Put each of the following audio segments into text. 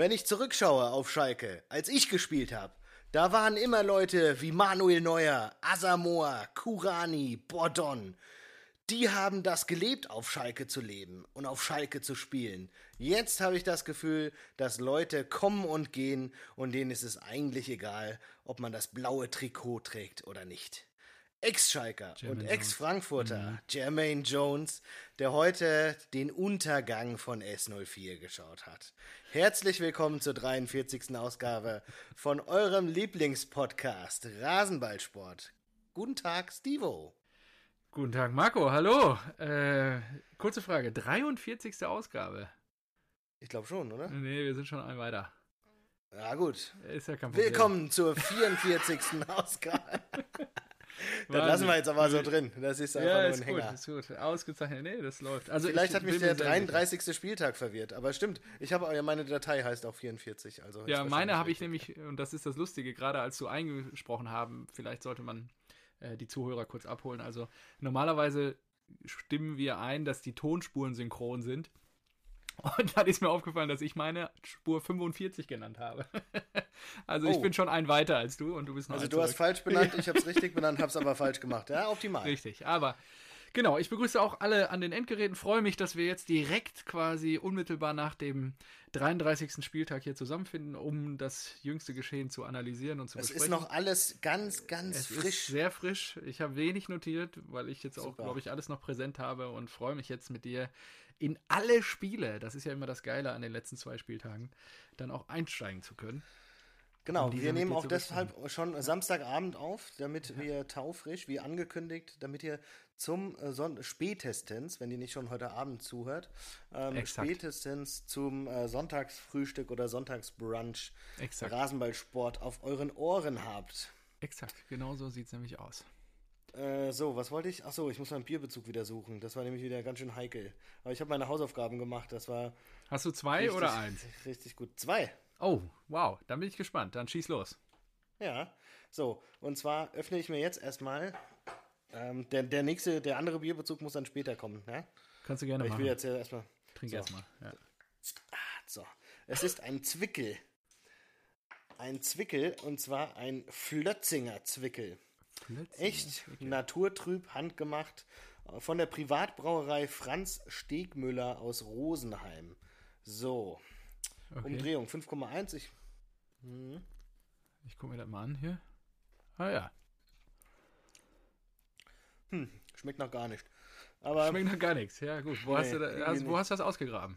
Wenn ich zurückschaue auf Schalke, als ich gespielt habe, da waren immer Leute wie Manuel Neuer, Asamoah, Kurani, Bordon. Die haben das gelebt, auf Schalke zu leben und auf Schalke zu spielen. Jetzt habe ich das Gefühl, dass Leute kommen und gehen und denen ist es eigentlich egal, ob man das blaue Trikot trägt oder nicht. Ex-Schalker und Ex-Frankfurter mhm. Jermaine Jones, der heute den Untergang von S04 geschaut hat. Herzlich willkommen zur 43. Ausgabe von eurem Lieblingspodcast Rasenballsport. Guten Tag, Stevo. Guten Tag, Marco. Hallo. Äh, kurze Frage. 43. Ausgabe. Ich glaube schon, oder? Nee, wir sind schon ein weiter. Ja, gut. Ist ja kein Problem. Willkommen zur 44. Ausgabe. Das lassen wir jetzt aber so drin. Das ist einfach ja, nur ein Hänger. Gut, ist gut. Ausgezeichnet. Nee, das läuft. Also Vielleicht hat mich der 33. Sicher. Spieltag verwirrt, aber stimmt. Ich habe ja meine Datei heißt auch 44. Also ja, meine habe ich nämlich, und das ist das Lustige, gerade als du eingesprochen haben, vielleicht sollte man äh, die Zuhörer kurz abholen. Also normalerweise stimmen wir ein, dass die Tonspuren synchron sind. Und dann ist mir aufgefallen, dass ich meine Spur 45 genannt habe. also oh. ich bin schon ein weiter als du und du bist noch Also du zurück. hast falsch benannt, ich habe es richtig benannt, habe es aber falsch gemacht. Ja, optimal. Richtig, aber Genau, ich begrüße auch alle an den Endgeräten. Freue mich, dass wir jetzt direkt quasi unmittelbar nach dem 33. Spieltag hier zusammenfinden, um das jüngste Geschehen zu analysieren und zu es besprechen. Es ist noch alles ganz, ganz es frisch. Sehr frisch. Ich habe wenig notiert, weil ich jetzt Super. auch, glaube ich, alles noch präsent habe und freue mich jetzt mit dir in alle Spiele, das ist ja immer das Geile an den letzten zwei Spieltagen, dann auch einsteigen zu können. Genau, um wir nehmen auch deshalb schon Samstagabend auf, damit ja. wir taufrisch, wie angekündigt, damit ihr zum äh, Son spätestens, wenn ihr nicht schon heute Abend zuhört, ähm, spätestens zum äh, Sonntagsfrühstück oder Sonntagsbrunch Exakt. Rasenballsport auf euren Ohren habt. Exakt, genau so sieht es nämlich aus. Äh, so, was wollte ich? Achso, ich muss meinen Bierbezug wieder suchen. Das war nämlich wieder ganz schön heikel. Aber ich habe meine Hausaufgaben gemacht. Das war. Hast du zwei richtig, oder eins? Richtig gut. Zwei. Oh, wow, dann bin ich gespannt. Dann schieß los. Ja, so, und zwar öffne ich mir jetzt erstmal. Ähm, der, der nächste, der andere Bierbezug muss dann später kommen, ja? Kannst du gerne Aber machen. Ich will jetzt erstmal. Trink so. erstmal, ja. Ah, so, es ist ein Zwickel. Ein Zwickel, und zwar ein Flötzinger Zwickel. Flötzinger Echt Zwickel. naturtrüb, handgemacht, von der Privatbrauerei Franz Stegmüller aus Rosenheim. So, Okay. Umdrehung 5,1. Ich, hm. ich gucke mir das mal an hier. Ah ja. Hm, schmeckt noch gar nicht. Aber, schmeckt noch gar nichts. Ja, gut. Wo, nee, hast, du da, hast, wo hast du das ausgegraben?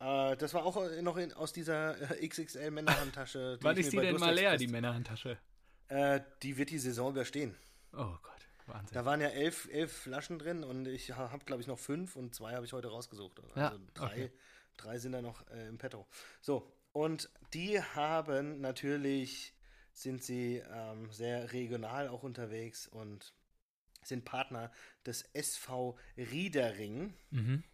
Äh, das war auch noch in, aus dieser äh, XXL Männerhandtasche. Die Wann ist die denn mal leer, die Männerhandtasche? Äh, die wird die Saison überstehen. Oh Gott, Wahnsinn. Da waren ja elf, elf Flaschen drin und ich habe, glaube ich, noch fünf und zwei habe ich heute rausgesucht. Also ja, drei. Okay. Drei sind da noch äh, im Petto. So, und die haben natürlich, sind sie ähm, sehr regional auch unterwegs und sind Partner des SV Riedering, mhm.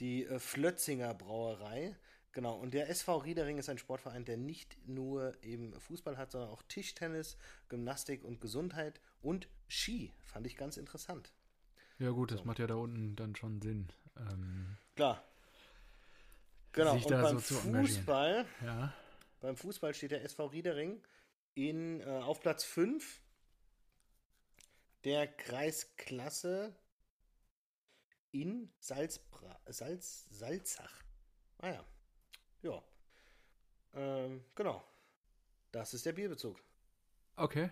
die äh, Flötzinger Brauerei. Genau, und der SV Riedering ist ein Sportverein, der nicht nur eben Fußball hat, sondern auch Tischtennis, Gymnastik und Gesundheit und Ski. Fand ich ganz interessant. Ja, gut, das so. macht ja da unten dann schon Sinn. Ähm, Klar, Genau, und beim so Fußball, ja. beim Fußball steht der SV Riedering in, äh, auf Platz 5 der Kreisklasse in Salzbra Salz Salzach. Ah ja. Ja. Ähm, genau. Das ist der Bierbezug. Okay.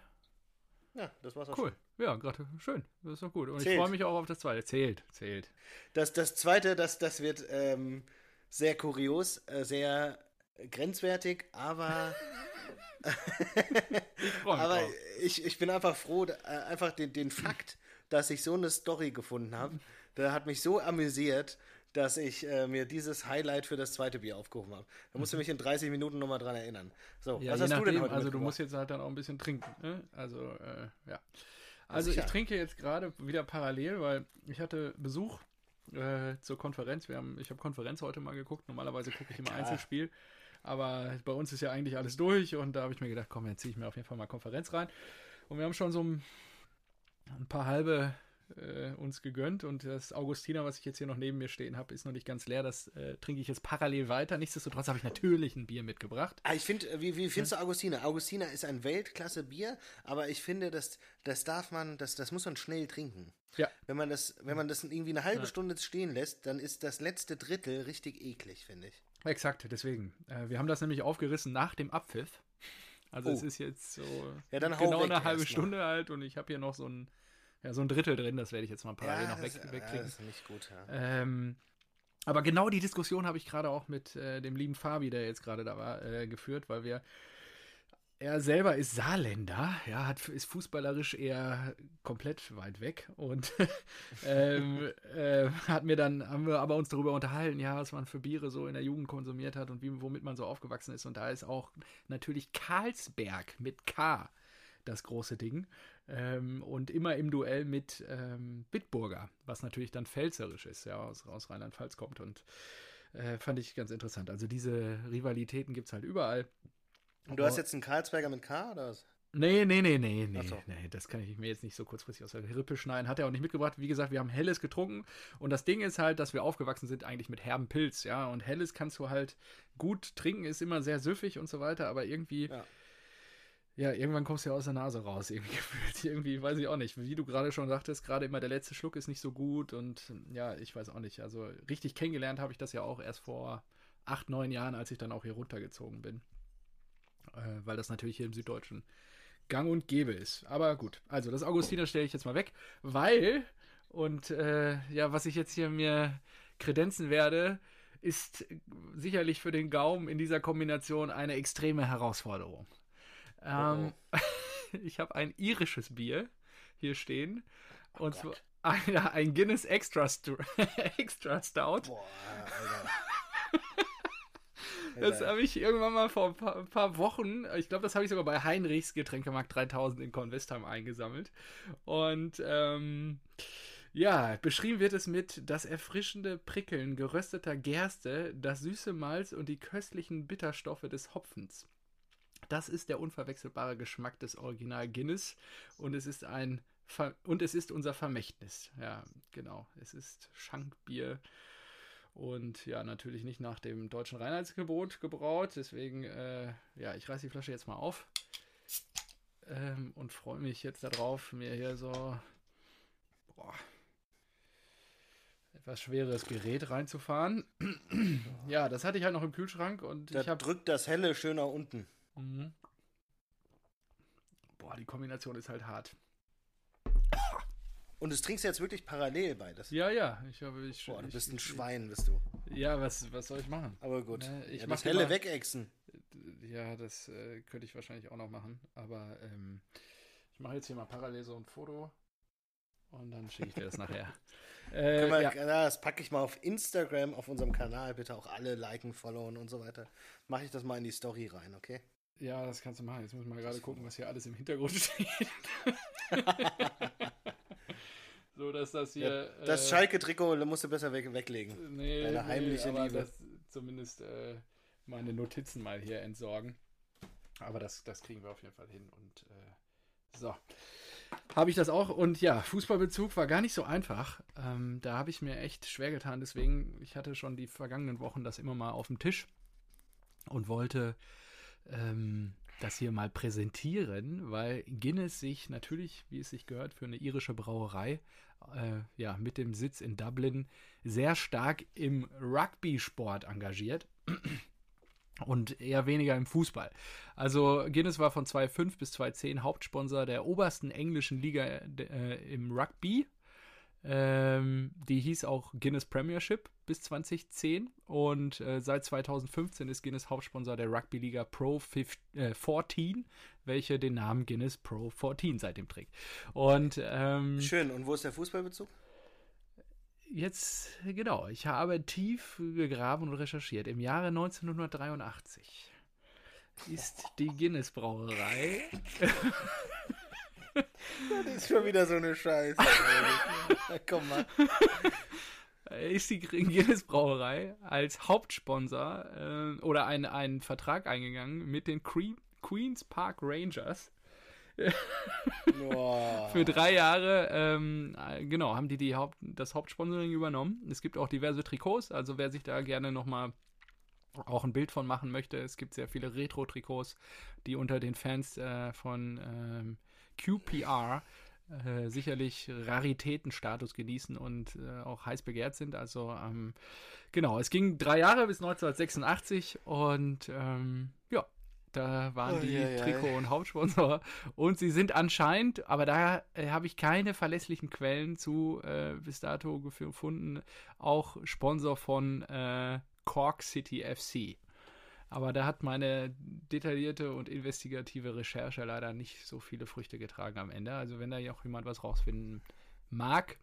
Ja, das war's auch Cool. Schon. Ja, gerade schön. Das ist doch gut. Und zählt. ich freue mich auch auf das zweite. Zählt, zählt. Das, das zweite, das, das wird ähm, sehr kurios, äh, sehr grenzwertig, aber ich aber ich, ich bin einfach froh, äh, einfach den, den Fakt, dass ich so eine Story gefunden habe, der hat mich so amüsiert, dass ich äh, mir dieses Highlight für das zweite Bier aufgehoben habe. Da musst du mich in 30 Minuten nochmal dran erinnern. So, ja, was hast nachdem, du denn heute Also du musst jetzt halt dann auch ein bisschen trinken. Ne? Also, äh, ja. Also ich trinke jetzt gerade wieder parallel, weil ich hatte Besuch äh, zur Konferenz. Wir haben, ich habe Konferenz heute mal geguckt. Normalerweise gucke ich immer Einzelspiel. Aber bei uns ist ja eigentlich alles durch und da habe ich mir gedacht, komm, jetzt ziehe ich mir auf jeden Fall mal Konferenz rein. Und wir haben schon so ein, ein paar halbe äh, uns gegönnt und das Augustiner, was ich jetzt hier noch neben mir stehen habe, ist noch nicht ganz leer. Das äh, trinke ich jetzt parallel weiter. Nichtsdestotrotz habe ich natürlich ein Bier mitgebracht. Ah, ich finde, äh, wie, wie findest du Augustiner? Augustiner ist ein Weltklasse-Bier, aber ich finde, das, das darf man, das, das muss man schnell trinken. Ja. Wenn man das, wenn man das irgendwie eine halbe Stunde stehen lässt, dann ist das letzte Drittel richtig eklig, finde ich. Exakt, deswegen. Äh, wir haben das nämlich aufgerissen nach dem Abpfiff. Also Oh. es ist jetzt so Ja, genau eine halbe erst mal. Stunde alt und ich habe hier noch so ein, ja, so ein Drittel drin. Das werde ich jetzt mal parallel noch weg, das, ja, wegkriegen. das ist nicht gut, ja. Ähm, aber genau die Diskussion habe ich gerade auch mit äh, dem lieben Fabi, der jetzt gerade da war, äh, geführt, weil wir. Er selber ist Saarländer, ja, hat, ist fußballerisch eher komplett weit weg und ähm, äh, hat mir dann, haben wir aber uns darüber unterhalten, ja, was man für Biere so in der Jugend konsumiert hat und wie, womit man so aufgewachsen ist. Und da ist auch natürlich Karlsberg mit K das große Ding. Ähm, und immer im Duell mit ähm, Bitburger, was natürlich dann pfälzerisch ist, ja, aus, aus Rheinland-Pfalz kommt. Und äh, fand ich ganz interessant. Also diese Rivalitäten gibt es halt überall. Und du hast jetzt einen Karlsberger mit K oder was? Nee, nee, nee, nee, nee, so. nee, das kann ich mir jetzt nicht so kurzfristig aus der Rippe schneiden. Hat er auch nicht mitgebracht. Wie gesagt, wir haben Helles getrunken und das Ding ist halt, dass wir aufgewachsen sind eigentlich mit herben Pilz, ja, und Helles kannst du halt gut trinken, ist immer sehr süffig und so weiter, aber irgendwie, Ja. Ja, irgendwann kommst du ja aus der Nase raus, irgendwie gefühlt. Irgendwie, weiß ich auch nicht. Wie du gerade schon sagtest, gerade immer der letzte Schluck ist nicht so gut und ja, ich weiß auch nicht. Also richtig kennengelernt habe ich das ja auch erst vor acht, neun Jahren, als ich dann auch hier runtergezogen bin. Äh, weil das natürlich hier im Süddeutschen gang und gäbe ist. Aber gut, also das Augustiner stelle ich jetzt mal weg, weil, und äh, ja, was ich jetzt hier mir kredenzen werde, ist sicherlich für den Gaumen in dieser Kombination eine extreme Herausforderung. Ähm, ich habe ein irisches Bier hier stehen. und zwar ein, ein Guinness Extra, Stu Extra Stout. Boah, Alter. Das habe ich irgendwann mal vor ein paar, ein paar Wochen, ich glaube, das habe ich sogar bei Heinrichs Getränkemarkt 3000 in Kornwestheim eingesammelt. Und ähm, ja, beschrieben wird es mit das erfrischende Prickeln gerösteter Gerste, das süße Malz und die köstlichen Bitterstoffe des Hopfens. Das ist der unverwechselbare Geschmack des Original Guinness und es ist ein Ver und es ist unser Vermächtnis. Ja, genau. Es ist Schankbier und ja, natürlich nicht nach dem deutschen Reinheitsgebot gebraut. Deswegen, äh, ja, ich reiße die Flasche jetzt mal auf ähm, und freue mich jetzt darauf, mir hier so boah, etwas schweres Gerät reinzufahren. ja, das hatte ich halt noch im Kühlschrank und Da ich habe drückt das Helle schön nach unten. Mhm. Boah, die Kombination ist halt hart. Und das trinkst du jetzt wirklich parallel beides. Ja, ja, ich habe ich, Boah, du ich, bist ein ich, Schwein, bist du. Ja, was, was soll ich machen? Aber gut. Ne, ich ja, das Helle mal- wegexen. Ja, das äh, könnte ich wahrscheinlich auch noch machen, aber ähm, ich mache jetzt hier mal parallel so ein Foto und dann schicke ich dir das nachher. Äh, ja. ja. Das packe ich mal auf Instagram, auf unserem Kanal. Bitte auch alle liken, followen und so weiter. Mache ich das mal in die Story rein, okay? Ja, das kannst du machen. Jetzt muss ich mal gerade gucken, was hier alles im Hintergrund steht. so, dass das hier. Das äh, Schalke-Trikot musst du besser weg, weglegen. Nee, Deine heimliche aber Liebe. Das, zumindest äh, meine Notizen mal hier entsorgen. Aber das, das kriegen wir auf jeden Fall hin. Und äh, so. Habe ich das auch. Und ja, Fußballbezug war gar nicht so einfach. Ähm, da habe ich mir echt schwer getan. Deswegen, ich hatte schon die vergangenen Wochen das immer mal auf dem Tisch und wollte ähm, das hier mal präsentieren, weil Guinness sich natürlich, wie es sich gehört, für eine irische Brauerei, äh, ja, mit dem Sitz in Dublin sehr stark im Rugby-Sport engagiert. Und eher weniger im Fußball. Also Guinness war von 2005 bis 2010 Hauptsponsor der obersten englischen Liga äh, im Rugby. Ähm, die hieß auch Guinness Premiership bis 2010 und äh, seit 2015 ist Guinness Hauptsponsor der Rugby-Liga Pro 15, äh, 14, welche den Namen Guinness Pro 14 seitdem trägt. Und ähm, Schön. Und wo ist der Fußballbezug? jetzt, genau, ich habe tief gegraben und recherchiert. Im Jahre 1983 ist die Guinness Brauerei Das ist schon wieder so eine Scheiße. komm mal. ist die Guinness Brauerei als Hauptsponsor äh, oder ein, einen Vertrag eingegangen mit den Queen, Queens Park Rangers Für drei Jahre, ähm, genau, haben die, die Haupt, das Hauptsponsoring übernommen. Es gibt auch diverse Trikots, also wer sich da gerne nochmal auch ein Bild von machen möchte, es gibt sehr viele Retro-Trikots, die unter den Fans äh, von ähm, QPR äh, sicherlich Raritätenstatus genießen und äh, auch heiß begehrt sind. Also ähm, genau, es ging drei Jahre bis 1986 und ähm, ja, da waren oh, die ja, Trikot- ja. und Hauptsponsor. Und sie sind anscheinend, aber da äh, habe ich keine verlässlichen Quellen zu äh, bis dato gefunden, auch Sponsor von äh, Cork City FC. Aber da hat meine detaillierte und investigative Recherche leider nicht so viele Früchte getragen am Ende. Also wenn da auch jemand was rausfinden mag,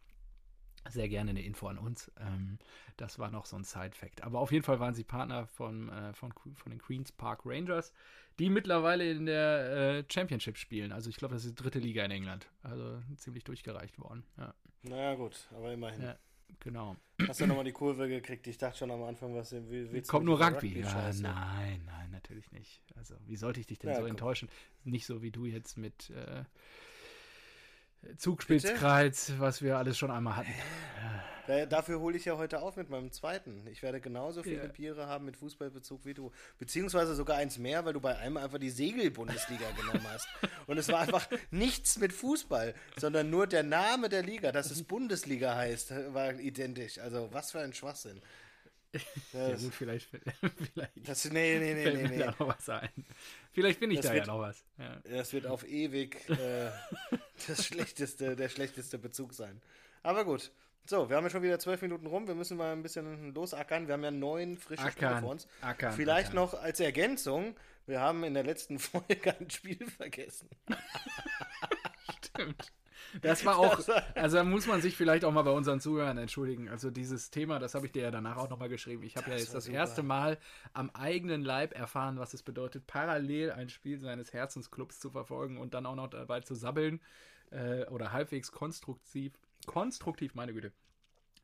sehr gerne eine Info an uns. Ähm, das war noch so ein Side-Fact. Aber auf jeden Fall waren sie Partner von, äh, von, von den Queens Park Rangers, die mittlerweile in der äh, Championship spielen. Also ich glaube, das ist die dritte Liga in England. Also ziemlich durchgereicht worden. Ja. Naja, gut, aber immerhin. Ja, genau. Hast du nochmal die Kurve gekriegt? Ich dachte schon am Anfang, was wie, Kommt nur Rugby. Rugby ja, nein, nein, natürlich nicht. Also, wie sollte ich dich denn ja, so komm. enttäuschen? Nicht so wie du jetzt mit. Äh, Zugspitzkreuz, was wir alles schon einmal hatten. Da, dafür hole ich ja heute auf mit meinem zweiten. Ich werde genauso viele ja. Biere haben mit Fußballbezug wie du. Beziehungsweise sogar eins mehr, weil du bei einem einfach die Segel-Bundesliga genommen hast. Und es war einfach nichts mit Fußball, sondern nur der Name der Liga, dass es Bundesliga heißt, war identisch. Also was für ein Schwachsinn. ja, gut, vielleicht, vielleicht das, nee, nee, nee, nee, nee. da noch was ein. Vielleicht finde ich das da wird, ja noch was. Ja. Das wird auf ewig äh, das schlechteste, der schlechteste Bezug sein. Aber gut. So, wir haben ja schon wieder zwölf Minuten rum. Wir müssen mal ein bisschen losackern. Wir haben ja neun frische Ackern, Spiele vor uns. Ackern, Vielleicht ackern. noch als Ergänzung. Wir haben in der letzten Folge ein Spiel vergessen. Stimmt. Das war auch, also da muss man sich vielleicht auch mal bei unseren Zuhörern entschuldigen. Also dieses Thema, das habe ich dir ja danach auch nochmal geschrieben. Ich habe ja jetzt das super. erste Mal am eigenen Leib erfahren, was es bedeutet, parallel ein Spiel seines Herzensclubs zu verfolgen und dann auch noch dabei zu sabbeln äh, oder halbwegs konstruktiv, konstruktiv, meine Güte,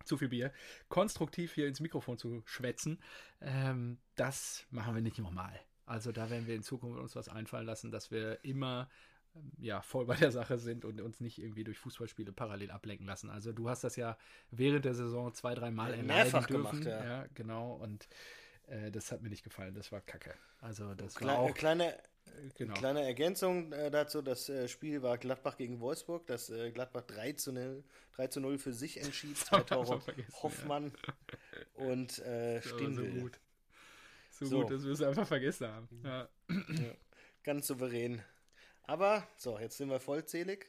zu viel Bier, konstruktiv hier ins Mikrofon zu schwätzen. Ähm, das machen wir nicht nochmal. Also da werden wir in Zukunft uns was einfallen lassen, dass wir immer ja, voll bei der Sache sind und uns nicht irgendwie durch Fußballspiele parallel ablenken lassen. Also du hast das ja während der Saison zwei, drei Mal erleiden dürfen. Gemacht, ja. ja. genau. Und äh, das hat mir nicht gefallen. Das war kacke. Also das Kle war auch... Kleine, genau. kleine Ergänzung äh, dazu. Das äh, Spiel war Gladbach gegen Wolfsburg. Das äh, Gladbach 3 zu 0, 3 zu 0 für sich entschied. Zwei Tore Hoffmann ja. und äh, Stindl. So gut. So, so, gut, dass wir es einfach vergessen haben. Ja. Ganz souverän. Aber, so, jetzt sind wir vollzählig.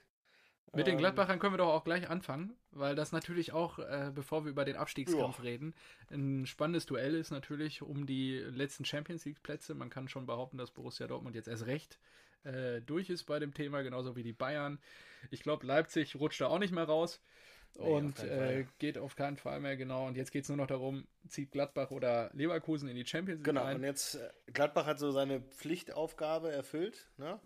Mit den ähm, Gladbachern können wir doch auch gleich anfangen, weil das natürlich auch, äh, bevor wir über den Abstiegskampf ja. reden, ein spannendes Duell ist natürlich um die letzten Champions League Plätze. Man kann schon behaupten, dass Borussia Dortmund jetzt erst recht äh, durch ist bei dem Thema, genauso wie die Bayern. Ich glaube, Leipzig rutscht da auch nicht mehr raus nee, und äh, geht auf keinen Fall mehr, genau. Und jetzt geht es nur noch darum, zieht Gladbach oder Leverkusen in die Champions League Genau, ein. und jetzt, äh, Gladbach hat so seine Pflichtaufgabe erfüllt, ne?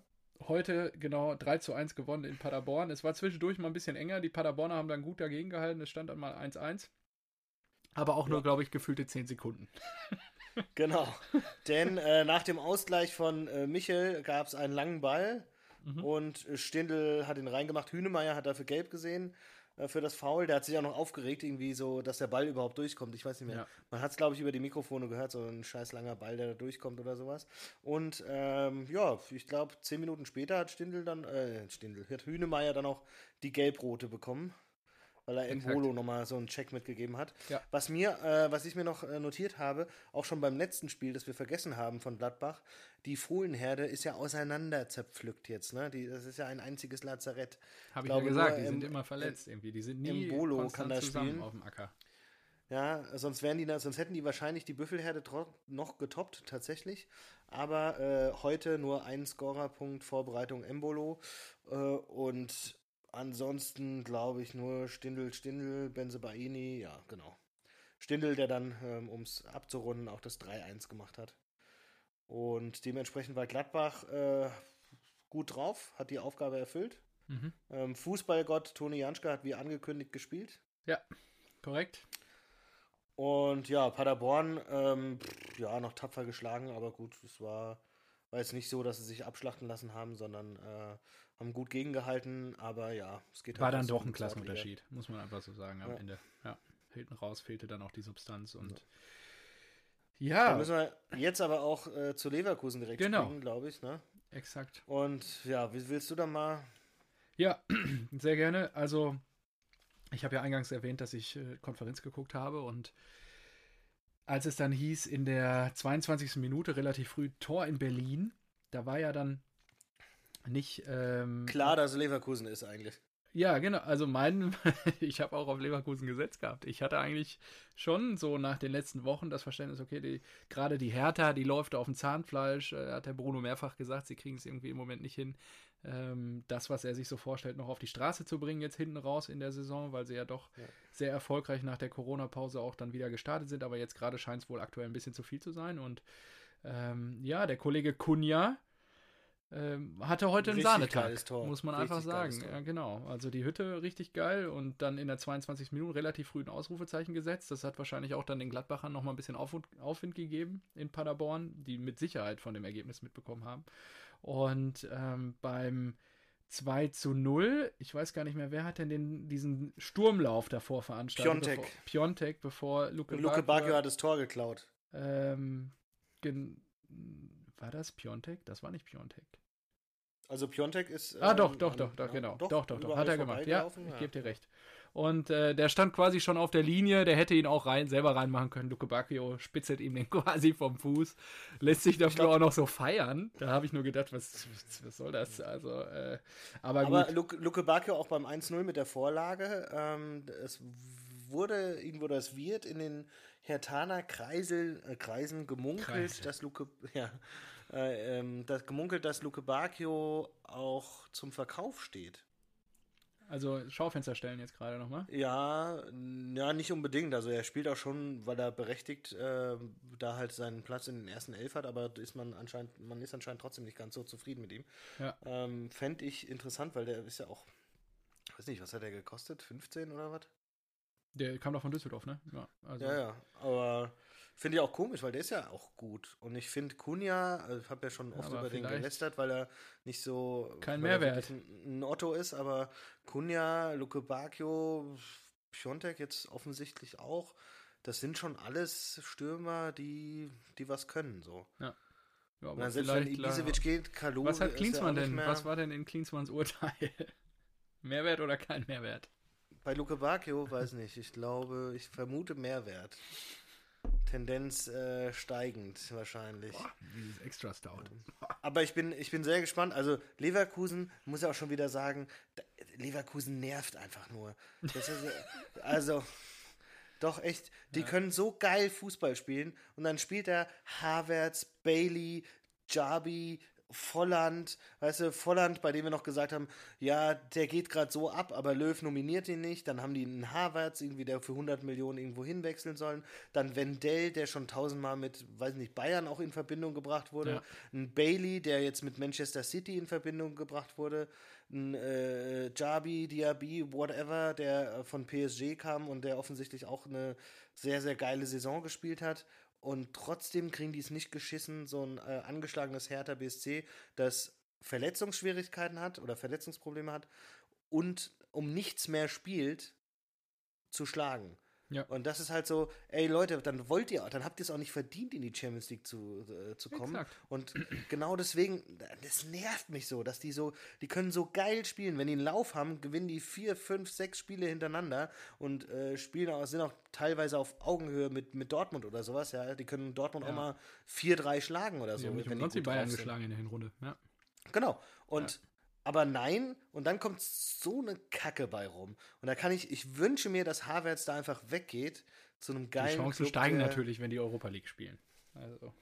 Heute genau 3 zu 1 gewonnen in Paderborn. Es war zwischendurch mal ein bisschen enger. Die Paderborner haben dann gut dagegen gehalten. Es stand dann mal 1-1. Aber auch ja. nur, glaube ich, gefühlte 10 Sekunden. genau. Denn äh, nach dem Ausgleich von äh, Michel gab es einen langen Ball. Mhm. Und Stindl hat ihn reingemacht. Hünemeyer hat dafür gelb gesehen. Äh, für das Foul. Der hat sich auch noch aufgeregt, irgendwie so, dass der Ball überhaupt durchkommt. Ich weiß nicht mehr. Ja. Man hat es, glaube ich, über die Mikrofone gehört, so ein scheiß langer Ball, der da durchkommt oder sowas. Und ähm, ja, ich glaube, zehn Minuten später hat Stindl dann, äh, Stindl, hat Hünemeyer dann auch die Gelbrote bekommen weil er im Volo nochmal so einen Check mitgegeben hat. Ja. Was mir, äh, was ich mir noch äh, notiert habe, auch schon beim letzten Spiel, das wir vergessen haben von Gladbach, die Fohlenherde ist ja auseinander zerpflückt jetzt, ne? Die, das ist ja ein einziges Lazarett. Habe ich, ich ja gesagt, die sind immer verletzt irgendwie. Die sind nie im Bolo kann das spielen. auf dem Acker. Ja, sonst wären die, sonst hätten die wahrscheinlich die Büffelherde noch getoppt, tatsächlich. Aber äh, heute nur ein Scorerpunkt Vorbereitung Embolo. Äh, und Ansonsten glaube ich nur Stindel, Stindel, Benzebaini, ja, genau. Stindel, der dann, ähm, um es abzurunden, auch das 3-1 gemacht hat. Und dementsprechend war Gladbach äh, gut drauf, hat die Aufgabe erfüllt. Mhm. Ähm, Fußballgott Toni Janschke hat wie angekündigt gespielt. Ja, korrekt. Und ja, Paderborn, ähm, ja, noch tapfer geschlagen, aber gut, es war War jetzt nicht so, dass sie sich abschlachten lassen haben, sondern äh, haben gut gegengehalten, aber ja, es geht War halt dann doch ein Klassenunterschied, muss man einfach so sagen am Ja. Ende. Ja. Hinten raus fehlte dann auch die Substanz und ja, Da müssen wir jetzt aber auch äh, zu Leverkusen direkt Genau. springen, glaube ich. Ne? exakt. Und ja, wie willst du dann mal? Ja, sehr gerne. Also, ich habe ja eingangs erwähnt, dass ich äh, Konferenz geguckt habe und als es dann hieß, in der 22. Minute relativ früh Tor in Berlin, da war ja dann nicht. Ähm, Klar, dass Leverkusen ist eigentlich. Ja, genau. Also mein, ich habe auch auf Leverkusen gesetzt gehabt. Ich hatte eigentlich schon so nach den letzten Wochen das Verständnis, okay, die, gerade die Hertha, die läuft auf dem Zahnfleisch, äh, hat der Bruno mehrfach gesagt, sie kriegen es irgendwie im Moment nicht hin, ähm, das, was er sich so vorstellt, noch auf die Straße zu bringen, jetzt hinten raus in der Saison, weil sie ja doch Ja. sehr erfolgreich nach der Corona-Pause auch dann wieder gestartet sind, aber jetzt gerade scheint es wohl aktuell ein bisschen zu viel zu sein. Und ähm, ja, der Kollege Kunja ähm, hatte heute einen Richtig Sahnetag, geiles Tor. muss man Richtig einfach sagen. Ja, genau. Also die Hütte richtig geil und dann in der 22 Minuten relativ früh ein Ausrufezeichen gesetzt. Das hat wahrscheinlich auch dann den Gladbachern nochmal ein bisschen Aufwind, Aufwind gegeben in Paderborn, die mit Sicherheit von dem Ergebnis mitbekommen haben. Und ähm, beim 2 zu 0, ich weiß gar nicht mehr, wer hat denn den, diesen Sturmlauf davor veranstaltet? Piontek. Bevor, Piontek, bevor Luke, Luke Bacchio hat das Tor geklaut. ähm, gen, war das Piontek? Das war nicht Piontek. Also Piontek ist. Ah, ähm, doch, doch, an- doch, doch, ja, genau. Doch, doch, doch, überall hat er gemacht. Ja, ich gebe dir recht. Und äh, der stand quasi schon auf der Linie, der hätte ihn auch rein, selber reinmachen können. Luke Bacchio spitzelt ihm den quasi vom Fuß, lässt sich dafür glaub- auch noch so feiern. Da habe ich nur gedacht, was, was, soll das? Also, äh, aber, Aber gut. Luke, Luke Bacchio auch beim 1-0 mit der Vorlage. Ähm, es wurde, ihm wurde es wird in den Hertaner Kreisel, äh, Kreisen gemunkelt, Kreisel. dass Luke, ja, äh, ähm, das gemunkelt, dass Luke Bacchio auch zum Verkauf steht. Also Schaufenster stellen jetzt gerade nochmal. Ja, ja, nicht unbedingt. Also er spielt auch schon, weil er berechtigt äh, da halt seinen Platz in den ersten Elf hat, aber ist man anscheinend, man ist anscheinend trotzdem nicht ganz so zufrieden mit ihm. Ja. Ähm, Fände ich interessant, weil der ist ja auch, weiß nicht, was hat der gekostet? 15 oder was? Der kam doch von Düsseldorf, ne? Ja, also, Ja, ja. Aber finde ich auch komisch, weil der ist ja auch gut. Und ich finde Kunja, also ich habe ja schon oft aber über den gelästert, weil er nicht so Kein er Mehrwert. Ein, Otto ist, aber Kunja, Luke Bacchio, Piontek jetzt offensichtlich auch. Das sind schon alles Stürmer, die, die was können. So. ja Und aber selbst wenn Ibisevic geht, Kalu Was hat ja Klinsmann denn? Was war denn in Klinsmanns Urteil? Mehrwert oder kein Mehrwert? Bei Luke Bacchio weiß nicht. Ich glaube, ich vermute Mehrwert. Tendenz äh, steigend wahrscheinlich. Dieses extra stout. Aber ich bin, ich bin sehr gespannt. Also Leverkusen, muss ja auch schon wieder sagen, Leverkusen nervt einfach nur. Ist, also, doch echt, die können so geil Fußball spielen und dann spielt er Havertz, Bailey, Jabi, Volland, weißt du, Volland, bei dem wir noch gesagt haben, ja, der geht gerade so ab, aber Löw nominiert ihn nicht. Dann haben die einen Havertz, irgendwie, der für 100 Millionen irgendwo hinwechseln sollen. Dann Wendell, der schon tausendmal mit, weiß nicht, Bayern auch in Verbindung gebracht wurde. Ja. Ein Bailey, der jetzt mit Manchester City in Verbindung gebracht wurde. Ein äh, Jabi, Diaby, whatever, der äh, von PSG kam und der offensichtlich auch eine sehr, sehr geile Saison gespielt hat. Und trotzdem kriegen die es nicht geschissen, so ein äh, angeschlagenes Hertha BSC, das Verletzungsschwierigkeiten hat oder Verletzungsprobleme hat und um nichts mehr spielt, zu schlagen. Ja. Und das ist halt so, ey Leute, dann wollt ihr, dann habt ihr es auch nicht verdient, in die Champions League zu, äh, zu kommen. Exakt. Und genau deswegen, das nervt mich so, dass die so, die können so geil spielen. Wenn die einen Lauf haben, gewinnen die vier, fünf, sechs Spiele hintereinander und äh, spielen auch, sind auch teilweise auf Augenhöhe mit, mit Dortmund oder sowas, ja. Die können Dortmund Ja. auch mal 4-3 schlagen oder so. haben nicht wenn die Bayern geschlagen in der Hinrunde. Ja. Genau. Und aber nein, und dann kommt so eine Kacke bei rum. Und da kann ich, ich wünsche mir, dass Havertz da einfach weggeht zu einem Die geilen Chancen Club, steigen natürlich, wenn die Europa League spielen. Also,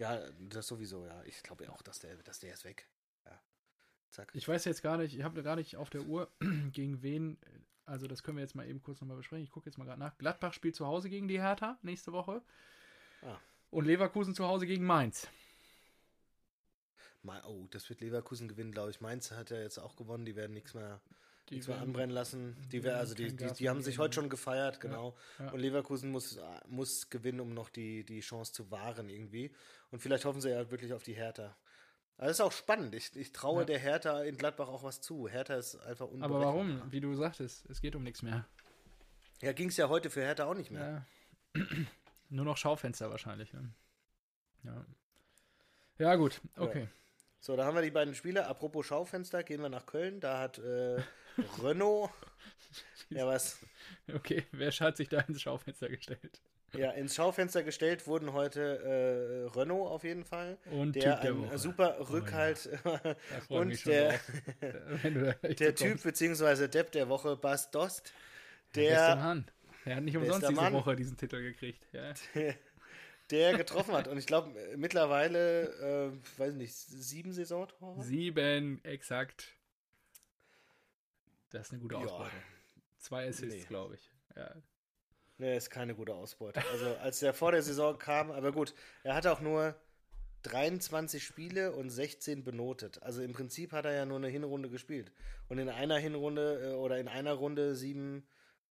Ja, das sowieso, ja. Ich glaube ja auch, dass der, dass der ist weg. Ja. Zack. ich weiß jetzt gar nicht, ich habe gar nicht auf der Uhr, gegen wen, also das können wir jetzt mal eben kurz nochmal besprechen. Ich gucke jetzt mal gerade nach. Gladbach spielt zu Hause gegen die Hertha nächste Woche. Ah. Und Leverkusen zu Hause gegen Mainz. Oh, das wird Leverkusen gewinnen, glaube ich. Mainz hat ja jetzt auch gewonnen, die werden nichts mehr, Die nichts mehr anbrennen lassen. Die, werden wär, also die, die, die haben sich heute schon gefeiert, genau. ja. Und Leverkusen muss, muss gewinnen, um noch die, die Chance zu wahren irgendwie. Und vielleicht hoffen sie ja wirklich auf die Hertha. Also das ist auch spannend. Ich, ich traue Ja. der Hertha in Gladbach auch was zu. Hertha ist einfach Aber unberechenbar. warum? Wie du sagtest, es geht um nichts mehr. Ja, ging es ja heute für Hertha auch nicht mehr. Ja. Nur noch Schaufenster wahrscheinlich. Ne? Ja. Ja, gut, okay. So, da haben wir die beiden Spiele. Apropos Schaufenster, gehen wir nach Köln. Da hat äh, Renault, ja was, Okay, wer hat sich da ins Schaufenster gestellt? ja, ins Schaufenster gestellt wurden heute äh, Renault auf jeden Fall. Und Der Typ der ein Woche. super ja. Rückhalt freu ich und der, der Typ beziehungsweise Depp der Woche, Bas Dost, der, Mann. Er hat nicht umsonst diese Mann. Woche diesen Titel gekriegt. Ja. Der getroffen hat. Und ich glaube, mittlerweile, äh, weiß nicht, sieben Saisontore? Sieben, exakt. Das ist eine gute Ja. Ausbeute. Zwei Assists, Nee. glaube ich. Ja. Nee, ist keine gute Ausbeute. Also als der vor der Saison kam, aber gut, er hat auch nur 23 Spiele und 16 benotet. Also im Prinzip hat er ja nur eine Hinrunde gespielt. Und in einer Hinrunde äh, oder in einer Runde sieben, äh,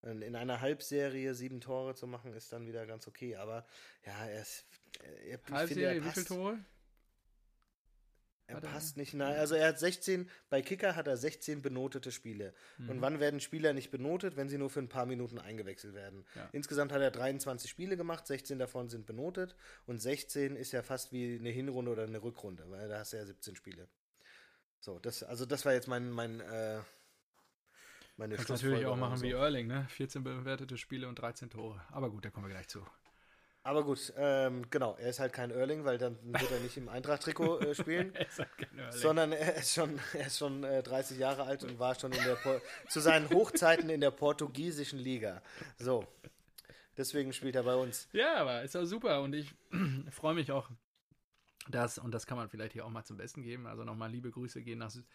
in einer Halbserie sieben Tore zu machen, ist dann wieder ganz okay. Aber ja, er ist. Er, ich finde, er Halbserie, wie passt, viele Tore? er hat er? passt nicht nahe. Also er hat 16, bei Kicker hat er 16 benotete Spiele. Mhm. Und wann werden Spieler nicht benotet, wenn sie nur für ein paar Minuten eingewechselt werden? Ja. Insgesamt hat er 23 Spiele gemacht, 16 davon sind benotet und 16 ist ja fast wie eine Hinrunde oder eine Rückrunde, weil da hast du ja 17 Spiele. So, das, also das war jetzt mein, mein, äh, meine Kannst natürlich auch machen so. wie Erling, ne? 14 bewertete Spiele und 13 Tore. Aber gut, da kommen wir gleich zu. Aber gut, ähm, genau, er ist halt kein Erling, weil dann wird er nicht im Eintracht-Trikot äh, spielen. Er ist halt kein Erling. sondern er ist schon, er ist schon äh, 30 Jahre alt und war schon in der Por zu seinen Hochzeiten in der portugiesischen Liga. So. Deswegen spielt er bei uns. Ja, aber ist auch super und ich freue mich auch, dass, und das kann man vielleicht hier auch mal zum Besten geben, also nochmal liebe Grüße gehen nach, Sü-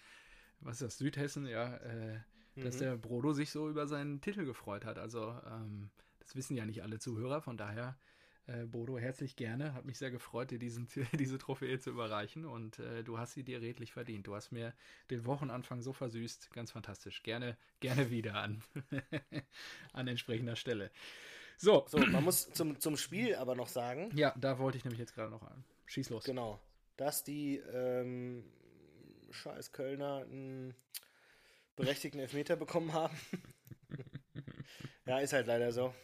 was ist das, Südhessen, ja, äh, dass Mhm. der Brodo sich so über seinen Titel gefreut hat. Also, ähm, das wissen ja nicht alle Zuhörer, von daher, äh, Bodo, herzlich gerne. Hat mich sehr gefreut, dir diesen, diese Trophäe zu überreichen und äh, du hast sie dir redlich verdient. Du hast mir den Wochenanfang so versüßt, ganz fantastisch. Gerne, gerne wieder an, an entsprechender Stelle. So, So, man muss zum, zum Spiel aber noch sagen, ja, da wollte ich nämlich jetzt gerade noch an. Schieß los. genau, dass die ähm, scheiß Kölner einen berechtigten Elfmeter bekommen haben. ja, ist halt leider so.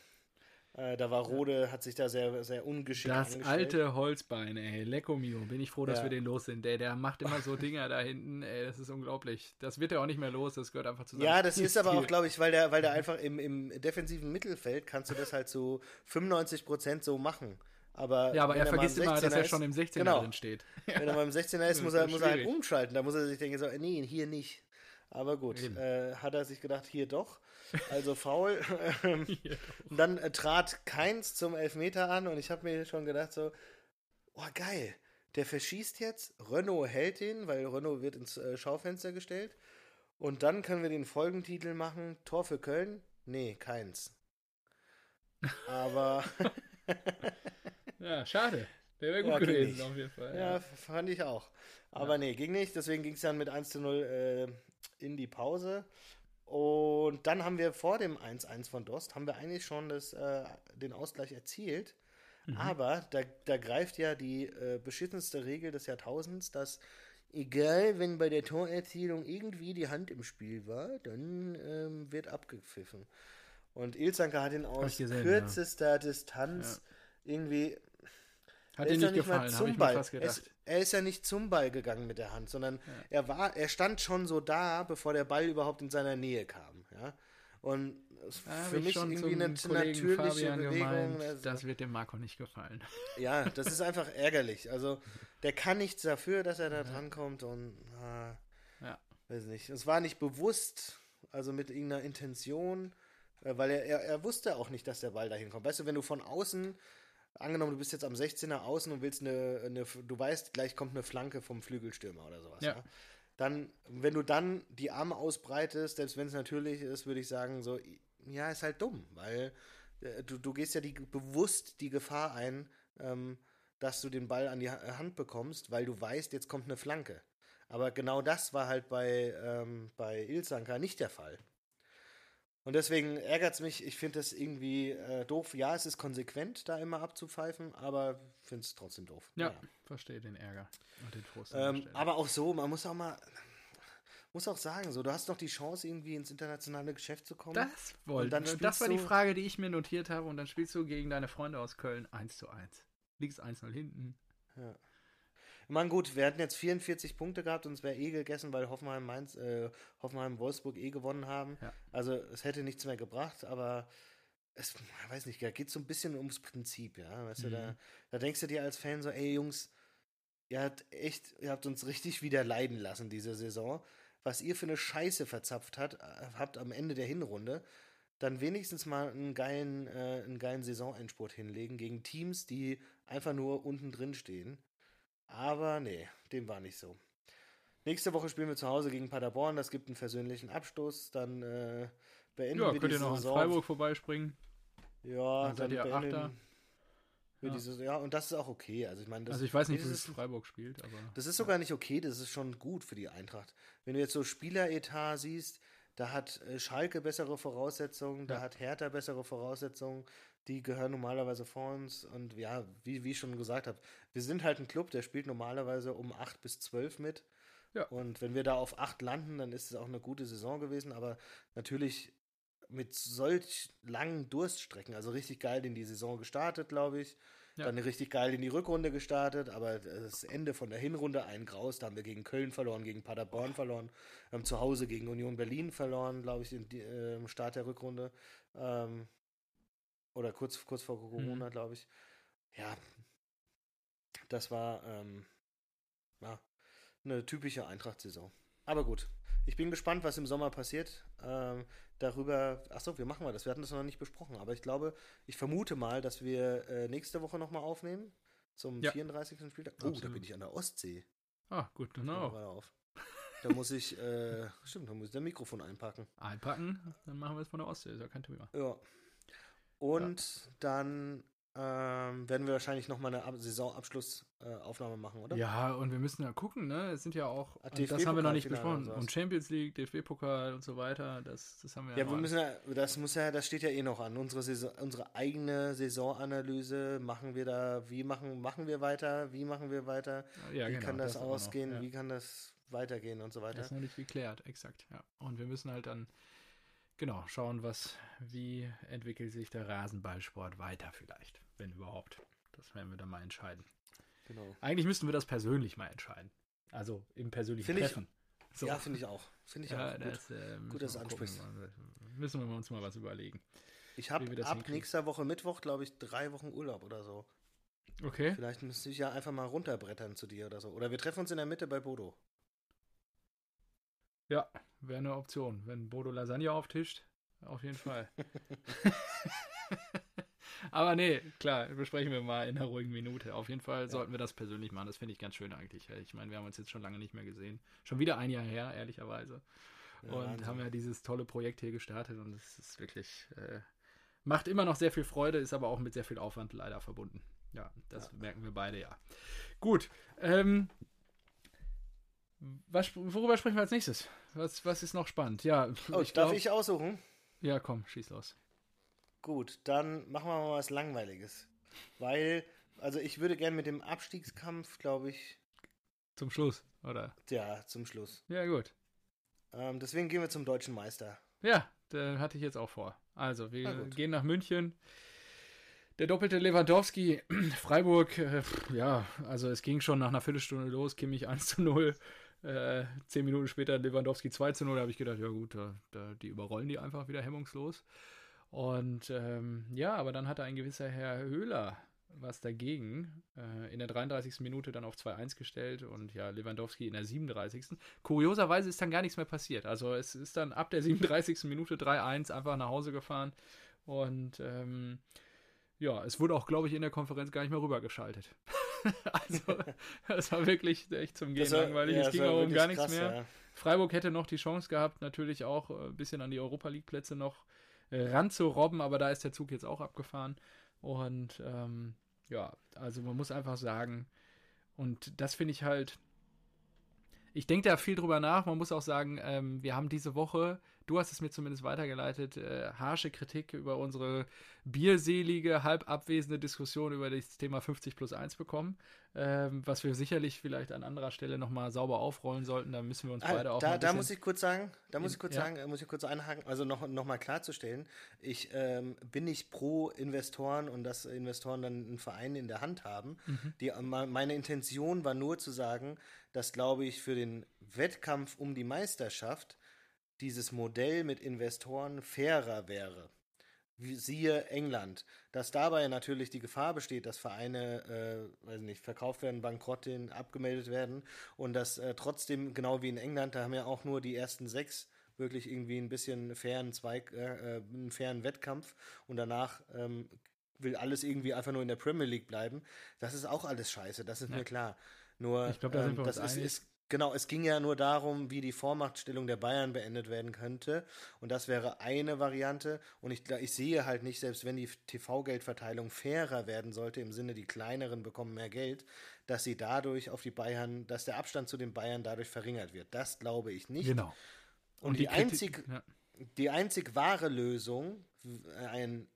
Äh, da war Rode, hat sich da sehr, sehr ungeschickt Das angestellt. alte Holzbein, ey. Lecco mio. Bin ich froh, dass Ja. wir den los sind. Ey, der macht immer so Dinger da hinten. Ey, das ist unglaublich. Das wird er auch nicht mehr los. Das gehört einfach zusammen. Ja, das ist aber auch, glaube ich, weil der, weil der einfach im, im defensiven Mittelfeld kannst du das halt so 95% so machen. Aber Ja, aber er mal vergisst im immer, dass 16er er schon im 16er genau. drin steht. Wenn er beim 16er ist, muss er, muss er halt umschalten. Da muss er sich denken, so, nee, hier nicht. Aber gut, äh, hat er sich gedacht, hier doch. Also faul. und dann äh, trat Keins zum Elfmeter an und ich habe mir schon gedacht, so, oh geil, der verschießt jetzt, Renault hält ihn, weil Renault wird ins äh, Schaufenster gestellt. Und dann können wir den Folgentitel machen, Tor für Köln? Nee, keins. Aber Ja, schade. Der wäre gut Ja, gewesen, auf jeden Fall. Ja, fand ich auch. Aber nee, ging nicht. Deswegen ging es dann mit 1 zu 0 äh, in die Pause. Und dann haben wir vor dem 1-1 von Dost, haben wir eigentlich schon das, äh, den Ausgleich erzielt. Mhm. Aber da, da greift ja die äh, beschissenste Regel des Jahrtausends, dass egal, wenn bei der Torerzielung irgendwie die Hand im Spiel war, dann ähm, wird abgepfiffen. Und Ilzanker hat ihn aus gesehen, kürzester Distanz irgendwie Hat er dir ist nicht ja nicht gefallen, habe zum ich mir Ball. fast Er gedacht. ist, er ist ja nicht zum Ball gegangen mit der Hand, sondern er war, er stand schon so da, bevor der Ball überhaupt in seiner Nähe kam. Ja? Und es- Da für mich irgendwie eine natürliche Fabian Bewegung. gemeint, also- das wird dem Marco nicht gefallen. ja, das ist einfach ärgerlich. Also der kann nichts dafür, dass er da drankommt und ah, Ja. weiß nicht. Es war nicht bewusst, also mit irgendeiner Intention, äh, weil er, er, er wusste auch nicht, dass der Ball dahin kommt. Weißt du, wenn du von außen, angenommen, du bist jetzt am 16er außen und willst eine, eine du weißt, gleich kommt eine Flanke vom Flügelstürmer oder sowas, Ja. ja. Dann, wenn du dann die Arme ausbreitest, selbst wenn es natürlich ist, würde ich sagen, so, ja, ist halt dumm, weil äh, du, du gehst ja die, bewusst die Gefahr ein, ähm, dass du den Ball an die Ha- Hand bekommst, weil du weißt, jetzt kommt eine Flanke. Aber genau das war halt bei, ähm, bei Ilsanka nicht der Fall. Und deswegen ärgert es mich. Ich finde das irgendwie äh, doof. Ja, es ist konsequent, da immer abzupfeifen, aber finde es trotzdem doof. Ja, Naja. verstehe den Ärger und den Frust. Ähm, aber auch so, man muss auch mal, muss auch sagen, so, du hast noch die Chance, irgendwie ins internationale Geschäft zu kommen. das wollte dann Das war die Frage, die ich mir notiert habe. Und dann spielst du gegen deine Freunde aus Köln 1 zu 1. Liegst 1-0 hinten. Ich meine, gut, wir hatten jetzt 44 Punkte gehabt und es wäre eh gegessen, weil Hoffenheim, Mainz, äh, Hoffenheim Wolfsburg eh gewonnen haben. Ja. Also es hätte nichts mehr gebracht, aber es, ich weiß nicht, da geht so ein bisschen ums Prinzip, ja. Weißt du, da, Mhm. da denkst du dir als Fan so, ey Jungs, ihr habt echt, ihr habt uns richtig wieder leiden lassen diese Saison. Was ihr für eine Scheiße verzapft hat, äh, habt am Ende der Hinrunde, dann wenigstens mal einen geilen, äh, einen geilen Saisonendspurt hinlegen gegen Teams, die einfach nur unten drin stehen. Aber nee, dem war nicht so. Nächste Woche spielen wir zu Hause gegen Paderborn. Das gibt einen versöhnlichen Abstoß. Dann äh, beenden Ja, wir könnt die ihr noch Saison. Freiburg vorbeispringen. Ja, Dann seid ihr beenden Achter. wir Ja. die Saison- ja, und das ist auch okay. Also ich meine, das, also ich weiß nicht, wie es Freiburg spielt, aber das ist sogar nicht okay. Das ist schon gut für die Eintracht. Wenn du jetzt so Spieleretat siehst, da hat äh, Schalke bessere Voraussetzungen, da Ja. hat Hertha bessere Voraussetzungen. Die gehören normalerweise vor uns. Und ja, wie, wie ich schon gesagt habe, wir sind halt ein Club, der spielt normalerweise um 8 bis 12 mit. Ja. Und wenn wir da auf 8 landen, dann ist es auch eine gute Saison gewesen. Aber natürlich mit solch langen Durststrecken, also richtig geil in die Saison gestartet, glaube ich. Ja. Dann richtig geil in die Rückrunde gestartet, aber das Ende von der Hinrunde ein Graus. Da haben wir gegen Köln verloren, gegen Paderborn verloren, haben zu Hause gegen Union Berlin verloren, glaube ich, im äh, im Start der Rückrunde. Ähm, oder kurz, kurz vor Corona, Mhm. glaube ich. Ja, das war ähm, ja, eine typische Eintracht-Saison. Aber gut, ich bin gespannt, was im Sommer passiert. Ähm, darüber, achso, wir machen wir das. Wir hatten das noch nicht besprochen, aber ich glaube, ich vermute mal, dass wir äh, nächste Woche nochmal aufnehmen. Zum Ja. 34. Spieltag. Oh, da Absolut. bin ich an der Ostsee. ah, gut, genau. auf. Da muss ich, äh, stimmt, da muss ich das Mikrofon einpacken. Einpacken, dann machen wir es von der Ostsee, ist ja kein Thema. Ja. Und dann ähm, werden wir wahrscheinlich nochmal eine Ab Saisonabschlussaufnahme äh, machen, oder? Ja, und wir müssen ja gucken, ne? Es sind ja auch, Ah, das haben wir noch nicht besprochen. und Champions League, DFB-Pokal und so weiter, das, das haben wir Ja, noch wir müssen ja, das muss ja, das steht ja eh noch an. Unsere, Saison, unsere eigene Saisonanalyse machen wir da, wie machen, machen wir weiter, wie machen wir weiter, ja, wie genau, kann das, noch, ausgehen, ja. wie kann das weitergehen und so weiter. Das ist noch nicht geklärt, exakt, ja. Und wir müssen halt dann, genau, schauen, was, wie entwickelt sich der Rasenballsport weiter vielleicht, wenn überhaupt. Das werden wir dann mal entscheiden. Genau. Eigentlich müssten wir das persönlich mal entscheiden. Also im persönlichen Finde ich- Treffen. So. Ja, finde ich auch. Finde ich Ja, auch gut. das, äh, müssen Gut, dass wir du ansprichst. Müssen wir uns mal was überlegen. Ich habe ab hinkriegen. nächster Woche Mittwoch, glaube ich, drei Wochen Urlaub oder so. Okay. Vielleicht müsste ich ja einfach mal runterbrettern zu dir oder so. Oder wir treffen uns in der Mitte bei Bodo. Ja, wäre eine Option. Wenn Bodo Lasagne auftischt, auf jeden Fall. Aber nee, klar, besprechen wir mal in einer ruhigen Minute. Auf jeden Fall sollten wir das persönlich machen. Das finde ich ganz schön eigentlich. Ich meine, wir haben uns jetzt schon lange nicht mehr gesehen. Schon wieder ein Jahr her, ehrlicherweise. Ja, und Wahnsinn. haben ja dieses tolle Projekt hier gestartet und es ist wirklich, äh, macht immer noch sehr viel Freude, ist aber auch mit sehr viel Aufwand leider verbunden. Ja, das merken wir beide ja. Gut, ähm, was, worüber sprechen wir als nächstes? Was, was ist noch spannend? Ja, Oh, ich darf glaub- ich aussuchen? Ja, komm, schieß los. Gut, dann machen wir mal was Langweiliges. Weil, also ich würde gern mit dem Abstiegskampf, glaube ich, Zum Schluss, oder? ja, zum Schluss. Ja, gut. Ähm, deswegen gehen wir zum deutschen Meister. Ja, da hatte ich jetzt auch vor. Also, wir Na gehen nach München. Der doppelte Lewandowski, Freiburg, äh, ja, also es ging schon nach einer Viertelstunde los, Kimmich 1 zu 0. Äh, zehn Minuten später Lewandowski 2 zu 0, da habe ich gedacht, ja gut, da, da, die überrollen die einfach wieder hemmungslos. Und ähm, ja, aber dann hatte ein gewisser Herr Höhler was dagegen. Äh, in der 33. Minute dann auf 2-1 gestellt und ja, Lewandowski in der 37. Kurioserweise ist dann gar nichts mehr passiert. Also es ist dann ab der 37. Minute 3-1 einfach nach Hause gefahren und ähm, ja, es wurde auch, glaube ich, in der Konferenz gar nicht mehr rübergeschaltet. also, das war wirklich echt zum Gehen war- langweilig. ja, es ging auch um gar nichts krass, mehr. ja. Freiburg hätte noch die Chance gehabt, natürlich auch äh, ein bisschen an die Europa League-Plätze noch äh, ranzurobben, aber da ist der Zug jetzt auch abgefahren. Und ähm, ja, also man muss einfach sagen, und das finde ich halt, ich denke da viel drüber nach. Man muss auch sagen, ähm, wir haben diese Woche du hast es mir zumindest weitergeleitet, äh, harsche Kritik über unsere bierselige, halb abwesende Diskussion über das Thema 50 plus 1 bekommen, ähm, was wir sicherlich vielleicht an anderer Stelle nochmal sauber aufrollen sollten. Da müssen wir uns Ah, beide auch da, da muss ich kurz sagen, da muss ich kurz ja. sagen, muss ich kurz einhaken, also noch, noch mal klarzustellen, ich ähm, bin nicht pro Investoren und dass Investoren dann einen Verein in der Hand haben. Mhm. Die, me- meine Intention war nur zu sagen, dass, glaube ich, für den Wettkampf um die Meisterschaft dieses Modell mit Investoren fairer wäre. Siehe England, dass dabei natürlich die Gefahr besteht, dass Vereine, äh, weiß nicht, verkauft werden, bankrott gehen, abgemeldet werden und dass äh, trotzdem, genau wie in England, da haben ja auch nur die ersten sechs wirklich irgendwie ein bisschen fairen Zweig, äh, äh, einen fairen Wettkampf und danach ähm, will alles irgendwie einfach nur in der Premier League bleiben. Das ist auch alles scheiße, das ist Ja. mir klar. Nur, Ich glaub, da sind wir das uns ist, einig. ist Genau, es ging ja nur darum, wie die Vormachtstellung der Bayern beendet werden könnte. Und das wäre eine Variante. Und ich, ich sehe halt nicht, selbst wenn die TV-Geldverteilung fairer werden sollte, im Sinne, die kleineren bekommen mehr Geld, dass sie dadurch auf die Bayern, dass der Abstand zu den Bayern dadurch verringert wird. Das glaube ich nicht. Genau. Und, die, Kritik- einzig, ja. die einzig wahre Lösung, ein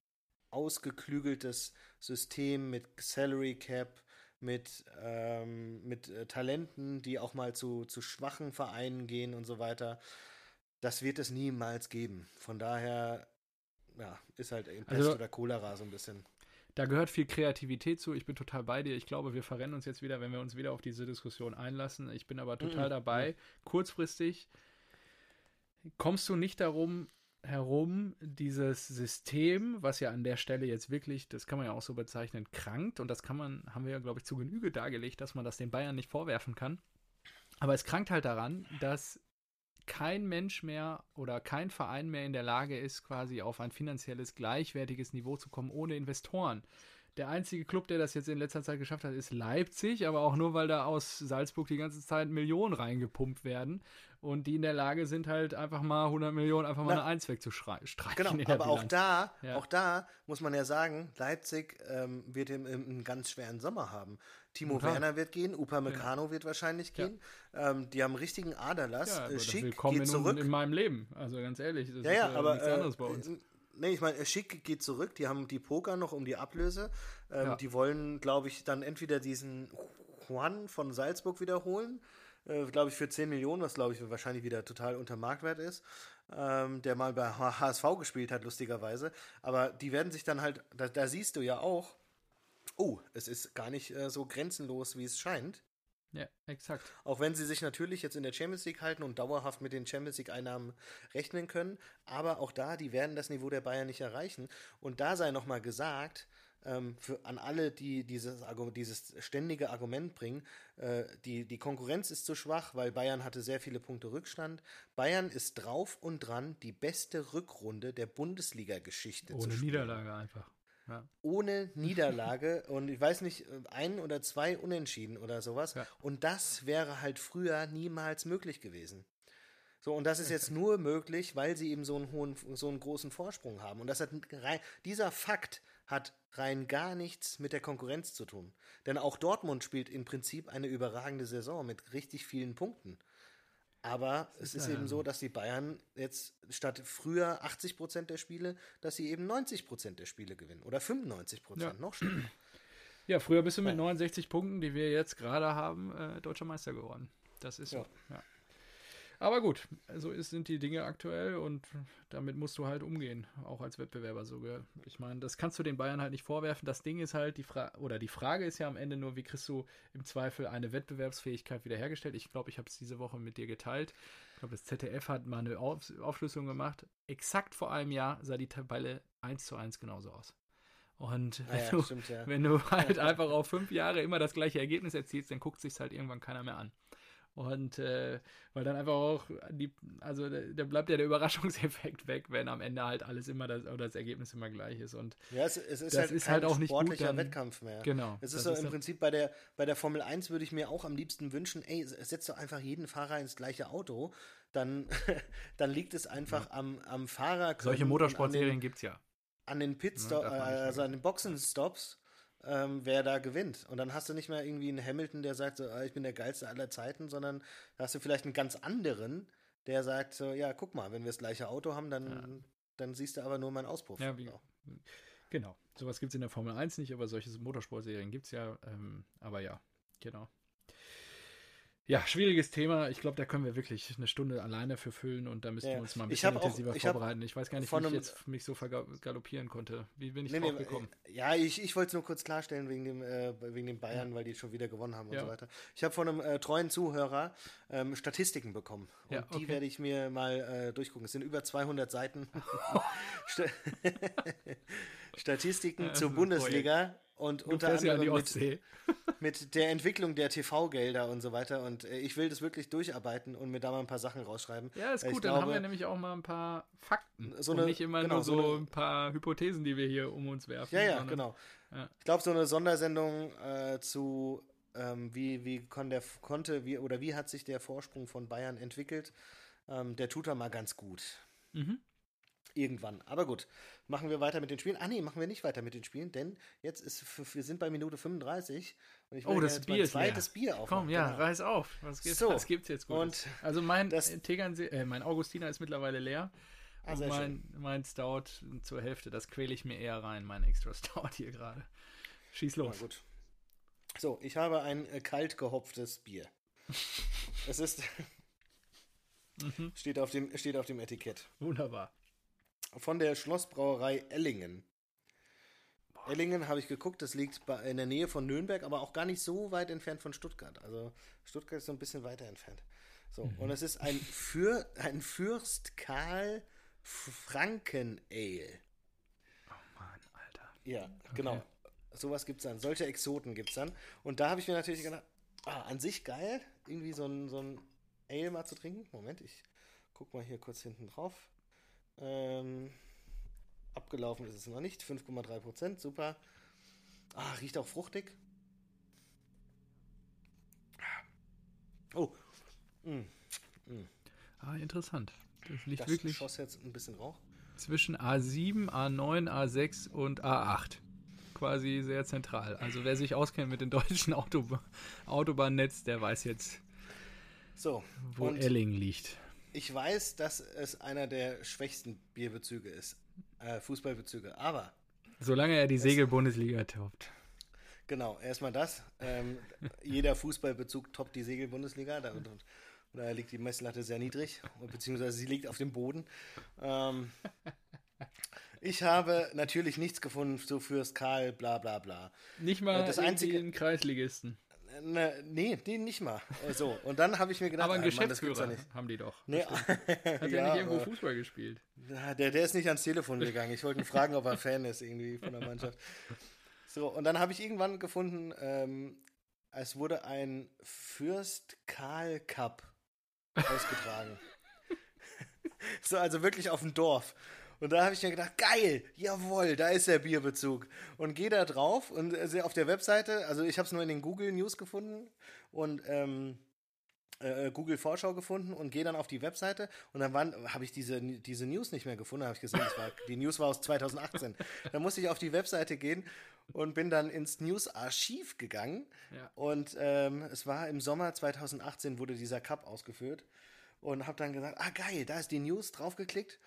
ausgeklügeltes System mit Salary Cap, mit, ähm, mit äh, Talenten, die auch mal zu, zu schwachen Vereinen gehen und so weiter, das wird es niemals geben. Von daher, ja, ist halt eben Pest Also- oder Cholera so ein bisschen. Da gehört viel Kreativität zu. Ich bin total bei dir. Ich glaube, wir verrennen uns jetzt wieder, wenn wir uns wieder auf diese Diskussion einlassen. Ich bin aber total Mhm. dabei. Kurzfristig kommst du nicht darum herum, dieses System, was ja an der Stelle jetzt wirklich, das kann man ja auch so bezeichnen, krankt. Und das kann man, haben wir ja, glaube ich, zu Genüge dargelegt, dass man das den Bayern nicht vorwerfen kann. Aber es krankt halt daran, dass kein Mensch mehr oder kein Verein mehr in der Lage ist, quasi auf ein finanzielles gleichwertiges Niveau zu kommen ohne Investoren. Der einzige Club, der das jetzt in letzter Zeit geschafft hat, ist Leipzig, aber auch nur, weil da aus Salzburg die ganze Zeit Millionen reingepumpt werden und die in der Lage sind, halt einfach mal 100 Millionen einfach mal Na, eine Eins wegzustreichen. Genau, aber auch Bilanz. da, Ja. auch da muss man ja sagen, Leipzig ähm, wird im, im, einen ganz schweren Sommer haben. Timo Total. Werner wird gehen, Upamecano wird wahrscheinlich Ja. gehen. Ähm, die haben richtigen Aderlass. Ja, äh, Schick willkommen geht in, zurück. in meinem Leben. Also ganz ehrlich, das Ja, ist ja, äh, aber nichts äh, anderes bei uns. Äh, Nee, ich meine, Schick geht zurück, die haben die Poker noch um die Ablöse. Ähm, Ja. Die wollen, glaube ich, dann entweder diesen Juan von Salzburg wiederholen, äh, glaube ich, für 10 Millionen, was glaube ich wahrscheinlich wieder total unter Marktwert ist, ähm, der mal bei HSV gespielt hat, lustigerweise. Aber die werden sich dann halt, da, da siehst du ja auch, oh, es ist gar nicht äh, so grenzenlos, wie es scheint. Ja, exakt. Auch wenn sie sich natürlich jetzt in der Champions League halten und dauerhaft mit den Champions League-Einnahmen rechnen können. Aber auch da, die werden das Niveau der Bayern nicht erreichen. Und da sei nochmal gesagt, ähm, für, an alle, die dieses, dieses ständige Argument bringen, äh, die, die Konkurrenz ist zu schwach, weil Bayern hatte sehr viele Punkte Rückstand. Bayern ist drauf und dran, die beste Rückrunde der Bundesliga-Geschichte zu Ohne spielen Niederlage einfach. Ja. ohne Niederlage und ich weiß nicht, ein oder zwei Unentschieden oder sowas. Ja. Und das wäre halt früher niemals möglich gewesen. So, und das ist jetzt nur möglich, weil sie eben so einen hohen, so einen großen Vorsprung haben. Und das hat rein, dieser Fakt hat rein gar nichts mit der Konkurrenz zu tun. Denn auch Dortmund spielt im Prinzip eine überragende Saison mit richtig vielen Punkten. Aber es ist ja eben so. dass die Bayern jetzt statt früher 80 Prozent der Spiele, dass sie eben 90 Prozent der Spiele gewinnen oder 95 Prozent, Ja. noch schlimmer. Ja, früher bist du mit 69 Punkten, die wir jetzt gerade haben, äh, deutscher Meister geworden. Das ist so. Ja. Ja. Aber gut, so ist, sind die Dinge aktuell und damit musst du halt umgehen, auch als Wettbewerber sogar. Ich meine, das kannst du den Bayern halt nicht vorwerfen. Das Ding ist halt, die Frage, oder die Frage ist ja am Ende nur, wie kriegst du im Zweifel eine Wettbewerbsfähigkeit wiederhergestellt? Ich glaube, ich habe es diese Woche mit dir geteilt. Ich glaube, das ZDF hat mal eine Auf Aufschlüsselung gemacht. Exakt vor einem Jahr sah die Tabelle 1 zu 1 genauso aus. Und wenn, Naja, du, stimmt ja. wenn du halt einfach auf fünf Jahre immer das gleiche Ergebnis erzielst, dann guckt sich halt irgendwann keiner mehr an. Und äh, weil dann einfach auch die, also da bleibt ja der Überraschungseffekt weg, wenn am Ende halt alles immer das, oder das Ergebnis immer gleich ist. Und Ja, es, es ist Das halt ist kein halt auch nicht gut, sportlicher dann- Wettkampf mehr. genau. Es ist so im dann- Prinzip bei der, bei der Formel 1 würde ich mir auch am liebsten wünschen, ey, setz doch einfach jeden Fahrer ins gleiche Auto, dann, dann liegt es einfach am, am Fahrer. solche Motorsportserien gibt es ja. An den Pitstop, Ne, nicht also an den Boxenstops, ähm, wer da gewinnt. Und dann hast du nicht mehr irgendwie einen Hamilton, der sagt, so, ah, ich bin der geilste aller Zeiten, sondern hast du vielleicht einen ganz anderen, der sagt so, ja, guck mal, wenn wir das gleiche Auto haben, dann, dann siehst du aber nur meinen Auspuff. Ja, wie, So. Genau. Sowas gibt es in der Formel 1 nicht, aber solche Motorsportserien gibt es ja. Ähm, aber ja, genau. Ja, schwieriges Thema. Ich glaube, da können wir wirklich eine Stunde alleine für füllen und da müssten Ja. wir uns mal ein bisschen hab auch- intensiver ich vorbereiten. Ich weiß gar nicht, wie ich jetzt mich so vergaloppieren konnte. Wie bin ich Nee, drauf nee, gekommen? ja, ich, ich wollte es nur kurz klarstellen wegen dem, äh, wegen den Bayern, weil die schon wieder gewonnen haben und Ja. so weiter. Ich habe von einem äh, treuen Zuhörer ähm, Statistiken bekommen. Und Ja, die okay. werde ich mir mal äh, durchgucken. Es sind über 200 Seiten. Sta Statistiken Ja, zur ein Bundesliga und Du unter fährst ja anderem mit, mit der Entwicklung der TV-Gelder und so weiter. Und äh, ich will das wirklich durcharbeiten und mir da mal ein paar Sachen rausschreiben. Ja, ist Weil gut, ich dann haben wir glaube- nämlich auch mal ein paar Fakten. So und eine- nicht immer genau, nur so so eine- ein paar Hypothesen, die wir hier um uns werfen. Ja, ja, sondern- genau. Ja. Ich glaube, so eine Sondersendung äh, zu, ähm, wie, wie kon der, konnte, wie, oder wie hat sich der Vorsprung von Bayern entwickelt, ähm, der tut da mal ganz gut. Mhm. Irgendwann. Aber gut, machen wir weiter mit den Spielen. Ah, nee, machen wir nicht weiter mit den Spielen, denn jetzt ist, wir sind bei Minute 35 und ich Oh, will das jetzt Bier mein zweites Bier aufmachen. Komm, ja, Genau. reiß auf. Was, gibt's, So, was gibt's jetzt Gutes? und also mein das- Tegernsee, äh, mein Augustiner ist mittlerweile leer. Ah, und mein, mein Stout zur Hälfte, das quäle ich mir eher rein, mein extra Stout hier gerade. Schieß Na los. gut. So, ich habe ein äh, kalt gehopftes Bier. es ist, Mhm. steht, auf dem, steht auf dem Etikett. Wunderbar. Von der Schlossbrauerei Ellingen. Ellingen habe ich geguckt, das liegt bei, in der Nähe von Nürnberg, aber auch gar nicht so weit entfernt von Stuttgart. Also Stuttgart ist so ein bisschen weiter entfernt. So, und es ist ein, Für, ein Fürst Karl Franken Ale. Mann, Alter. Ja, genau. Sowas gibt es dann. Solche Exoten gibt es dann. Und da habe ich mir natürlich gedacht, ah, an sich geil, irgendwie so ein, so ein Ale mal zu trinken. Moment, ich guck mal hier kurz hinten drauf. Ähm, abgelaufen ist es noch nicht. 5,3 Prozent, super. Ah, riecht auch fruchtig. Oh, Ah, interessant. Das liegt das wirklich schoss jetzt ein bisschen Rauch. zwischen A7, A9, A6 und A8. Quasi sehr zentral. Also wer sich auskennt mit dem deutschen Autoba Autobahnnetz, der weiß jetzt, So, wo Elling liegt. Ich weiß, dass es einer der schwächsten Bierbezüge ist. Äh, Fußballbezüge. Aber Solange er die Segel-Bundesliga toppt. Genau, erstmal das. Ähm, jeder Fußballbezug toppt die Segel-Bundesliga. Da, und, da liegt die Messlatte sehr niedrig, beziehungsweise sie liegt auf dem Boden. Ähm, ich habe natürlich nichts gefunden so fürs Karl, bla bla bla. Nicht mal das das einzige- einzige Kreisligisten. Äh, Ne, nee, nee, nicht mal. Äh, So, und dann habe ich mir gedacht, Aber ein Mann, das gibt's Geschäftsführer ja nicht. haben die doch. Nee, Hat er ja, nicht irgendwo aber- Fußball gespielt? Der, der ist nicht ans Telefon gegangen. Ich wollte ihn fragen, ob er Fan ist irgendwie von der Mannschaft. So, und dann habe ich irgendwann gefunden, ähm, es wurde ein Fürst Karl Cup ausgetragen. so, also wirklich auf dem Dorf. Und da habe ich mir gedacht, geil, jawohl, da ist der Bierbezug. Und gehe da drauf und äh, auf der Webseite, also ich habe es nur in den Google News gefunden und ähm, äh, Google Vorschau gefunden und gehe dann auf die Webseite und dann habe ich diese, diese News nicht mehr gefunden, habe ich gesehen, war, die News war aus 2018. Dann musste ich auf die Webseite gehen und bin dann ins News-Archiv gegangen Ja. und ähm, es war im Sommer 2018 wurde dieser Cup ausgeführt und habe dann gesagt, ah geil, da ist die News, draufgeklickt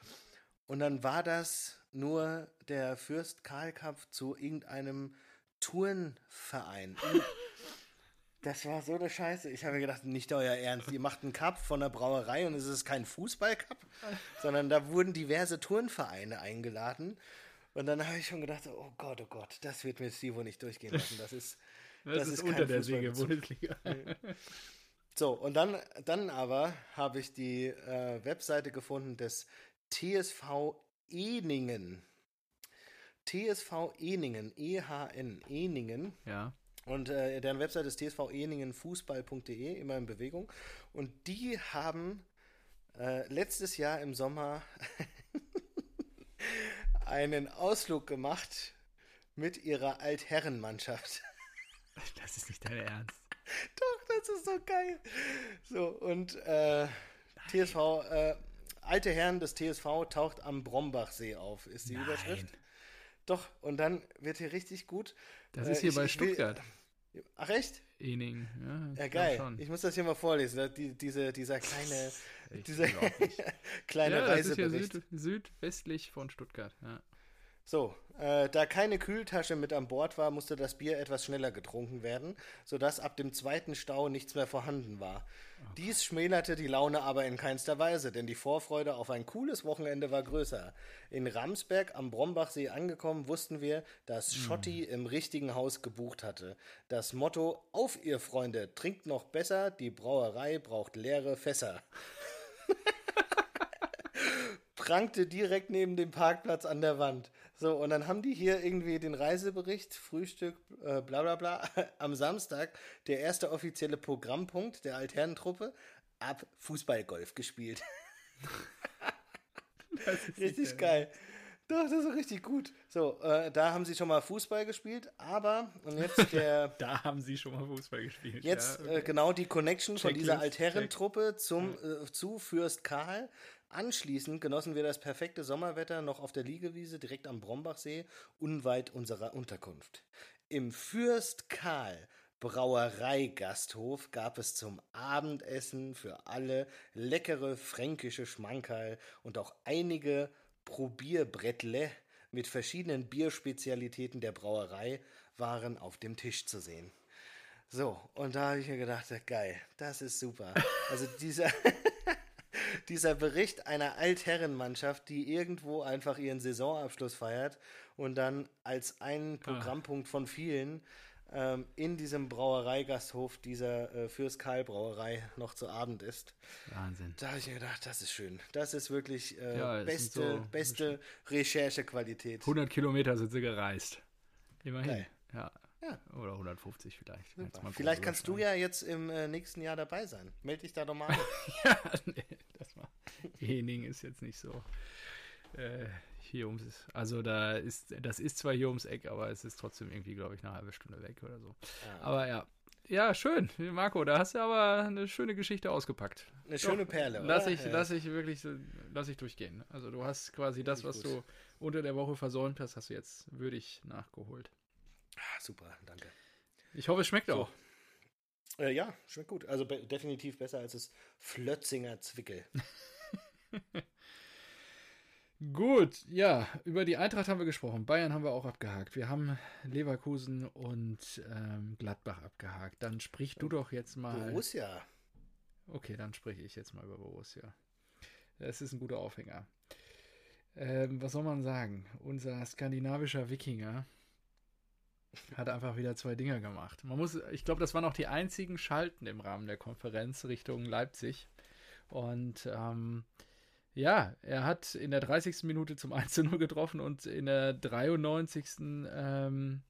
und dann war das nur der Fürst Karl Cup zu irgendeinem Turnverein. Das war so eine Scheiße. Ich habe mir gedacht, nicht euer Ernst. Ihr macht einen Cup von der Brauerei und es ist kein Fußballcup, sondern da wurden diverse Turnvereine eingeladen. Und dann habe ich schon gedacht, oh Gott, oh Gott, das wird mir Stivo nicht durchgehen lassen. Das ist, Das, Das ist, ist unter kein der Fußballbezug. Segel-Bundesliga. So, und dann, dann aber habe ich die äh, Webseite gefunden des TSV Eningen. TSV Eningen, E-H-N, Eningen. Ja. Und äh, deren Webseite ist tsveningenfußball.de, immer in Bewegung. Und die haben äh, letztes Jahr im Sommer einen Ausflug gemacht mit ihrer Altherrenmannschaft. Das ist nicht dein Ernst. Doch, das ist so geil. So, und äh, TSV, äh, alte Herren des TSV taucht am Brombachsee auf, ist die Überschrift. Doch, und dann wird hier richtig gut. Das Äh, ist hier ich- bei ich will- Stuttgart. Ach echt? Ening, ja. Ja, geil. Ich muss das hier mal vorlesen. Die, diese, dieser kleine, dieser kleine ja, Reisebericht. Das ist ja süd, südwestlich von Stuttgart, ja. So, äh, da keine Kühltasche mit an Bord war, musste das Bier etwas schneller getrunken werden, sodass ab dem zweiten Stau nichts mehr vorhanden war. Dies schmälerte die Laune aber in keinster Weise, denn die Vorfreude auf ein cooles Wochenende war größer. In Ramsberg am Brombachsee angekommen, wussten wir, dass hm. Schotti im richtigen Haus gebucht hatte. Das Motto: Auf, ihr Freunde, trinkt noch besser, die Brauerei braucht leere Fässer. prangte direkt neben dem Parkplatz an der Wand. So, und dann haben die hier irgendwie den Reisebericht, Frühstück, äh, bla bla bla, am Samstag, der erste offizielle Programmpunkt der Alternentruppe, ab Fußballgolf gespielt. richtig geil. Doch, das ist richtig gut. So, äh, da haben sie schon mal Fußball gespielt, aber und jetzt der. da haben sie schon mal Fußball gespielt. Jetzt ja, okay. äh, genau die Connection Checklist, von dieser Altherrentruppe zum äh, zu Fürst Karl. Anschließend genossen wir das perfekte Sommerwetter noch auf der Liegewiese direkt am Brombachsee, unweit unserer Unterkunft. Im Fürst Karl Brauereigasthof gab es zum Abendessen für alle leckere fränkische Schmankerl und auch einige Probierbrettle mit verschiedenen Bierspezialitäten der Brauerei waren auf dem Tisch zu sehen. So, und da habe ich mir gedacht, geil, das ist super. Also dieser dieser Bericht einer Altherrenmannschaft, die irgendwo einfach ihren Saisonabschluss feiert und dann als einen ah. Programmpunkt von vielen ähm, in diesem Brauereigasthof dieser äh, Fürst Karl Brauerei noch zu Abend ist. Wahnsinn. Da habe ich mir gedacht, das ist schön. Das ist wirklich äh, ja, beste, so beste Recherchequalität. 100 Kilometer sind sie gereist. Immerhin. Geil. Ja. Ja. Oder 150 vielleicht. Vielleicht kannst du ja jetzt im äh, nächsten Jahr dabei sein. Meld dich da doch mal an. ja, nee, das war. Ening ist jetzt nicht so. Äh, hier ums, also da ist, das ist zwar hier ums Eck, aber es ist trotzdem irgendwie, glaube ich, eine halbe Stunde weg oder so. Ja. Aber ja, ja, schön. Marco, da hast du aber eine schöne Geschichte ausgepackt. Eine Doch, schöne Perle, oder? Lass ich, ja. lass ich wirklich, lass ich durchgehen. Also du hast quasi das, was gut. du unter der Woche versäumt hast, hast du jetzt würdig nachgeholt. Ah, super, danke. Ich hoffe, es schmeckt so. auch. Äh, ja, schmeckt gut. Also definitiv besser als das Flötzinger Zwickel. gut, ja, über die Eintracht haben wir gesprochen. Bayern haben wir auch abgehakt. Wir haben Leverkusen und ähm, Gladbach abgehakt. Dann sprich du doch jetzt mal. Borussia. Okay, dann spreche ich jetzt mal über Borussia. Das ist ein guter Aufhänger. Ähm, was soll man sagen? Unser skandinavischer Wikinger hat einfach wieder zwei Dinge gemacht. Man muss, ich glaube, das waren auch die einzigen Schalten im Rahmen der Konferenz Richtung Leipzig. Und ähm, ja, er hat in der 30. Minute zum 1 0 getroffen und in der 93. Ähm,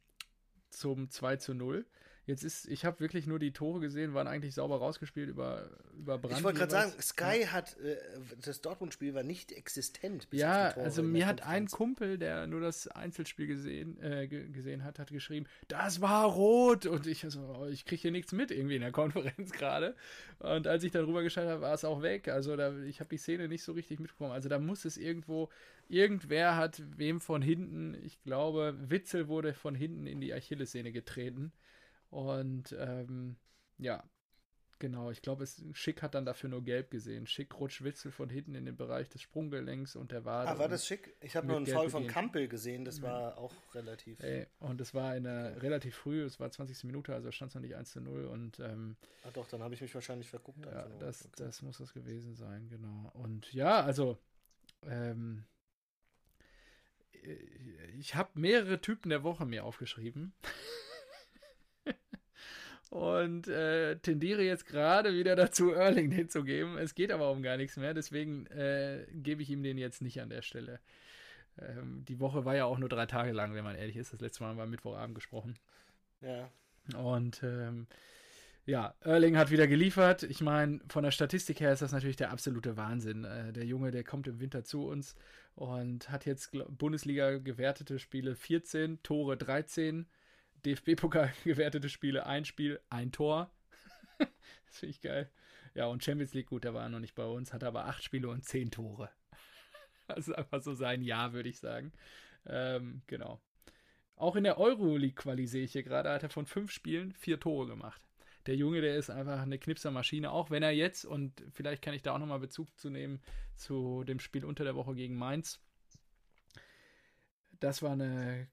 zum 2 zu 0. Jetzt ist, ich habe wirklich nur die Tore gesehen, waren eigentlich sauber rausgespielt über, über Brand. Ich wollte gerade sagen, Sky ja. hat, äh, das Dortmund-Spiel war nicht existent. ja, also mir hat ein Kumpel, der nur das Einzelspiel gesehen, äh, gesehen hat, hat geschrieben, das war rot. Und ich so, oh, ich kriege hier nichts mit irgendwie in der Konferenz gerade. Und als ich darüber geschaut habe, war es auch weg. Also da, ich habe die Szene nicht so richtig mitbekommen. Also da muss es irgendwo, irgendwer hat wem von hinten, ich glaube, Witzel wurde von hinten in die Achillessehne getreten. Und ähm, ja, genau, ich glaube, Schick hat dann dafür nur gelb gesehen. Schick rutscht Witzel von hinten in den Bereich des Sprunggelenks und der Wade. Ah, war das Schick? Ich habe nur einen Fall von Kampel gesehen, das war auch relativ. Ey, und es war okay. relativ früh, es war 20. Minute, also stand es noch nicht 1 zu 0. Und, ähm, ah doch, dann habe ich mich wahrscheinlich verguckt. Ja, das, okay. das muss das gewesen sein, genau. Und ja, also ähm, äh, ich habe mehrere Typen der Woche mir aufgeschrieben. und äh, tendiere jetzt gerade wieder dazu, Erling den zu geben. Es geht aber um gar nichts mehr, deswegen äh, gebe ich ihm den jetzt nicht an der Stelle. Ähm, die Woche war ja auch nur drei Tage lang, wenn man ehrlich ist. Das letzte Mal haben wir Mittwochabend gesprochen. Ja. Und ähm, ja, Erling hat wieder geliefert. Ich meine, von der Statistik her ist das natürlich der absolute Wahnsinn. Äh, der Junge, der kommt im Winter zu uns und hat jetzt Bundesliga gewertete Spiele 14, Tore 13 DFB-Pokal gewertete Spiele, ein Spiel, ein Tor. das finde ich geil. Ja, und Champions League, gut, der war noch nicht bei uns, hatte aber acht Spiele und zehn Tore. Das ist einfach so sein Jahr, würde ich sagen. Ähm, genau. Auch in der Euroleague-Quali sehe ich hier gerade, hat er von fünf Spielen vier Tore gemacht. Der Junge, der ist einfach eine Knipsermaschine, auch wenn er jetzt, und vielleicht kann ich da auch nochmal Bezug zu nehmen zu dem Spiel unter der Woche gegen Mainz. Das war eine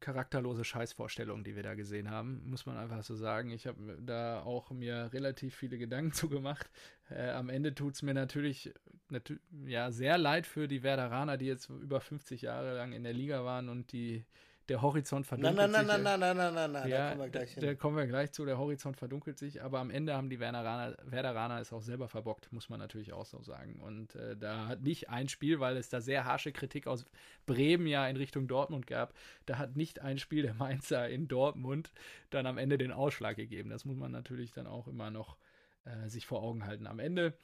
charakterlose Scheißvorstellung, die wir da gesehen haben, muss man einfach so sagen. Ich habe da auch mir relativ viele Gedanken zu gemacht. Äh, am Ende tut es mir natürlich natür ja, sehr leid für die Werderaner, die jetzt über 50 Jahre lang in der Liga waren und die der Horizont verdunkelt nein, nein, sich. Nein, nein, nein, nein, nein, nein, ja, da kommen wir gleich hin. Da kommen wir gleich zu, der Horizont verdunkelt sich, aber am Ende haben die Werderaner, Werderaner es auch selber verbockt, muss man natürlich auch so sagen. Und äh, da hat nicht ein Spiel, weil es da sehr harsche Kritik aus Bremen ja in Richtung Dortmund gab, da hat nicht ein Spiel der Mainzer in Dortmund dann am Ende den Ausschlag gegeben. Das muss man natürlich dann auch immer noch äh, sich vor Augen halten. Am Ende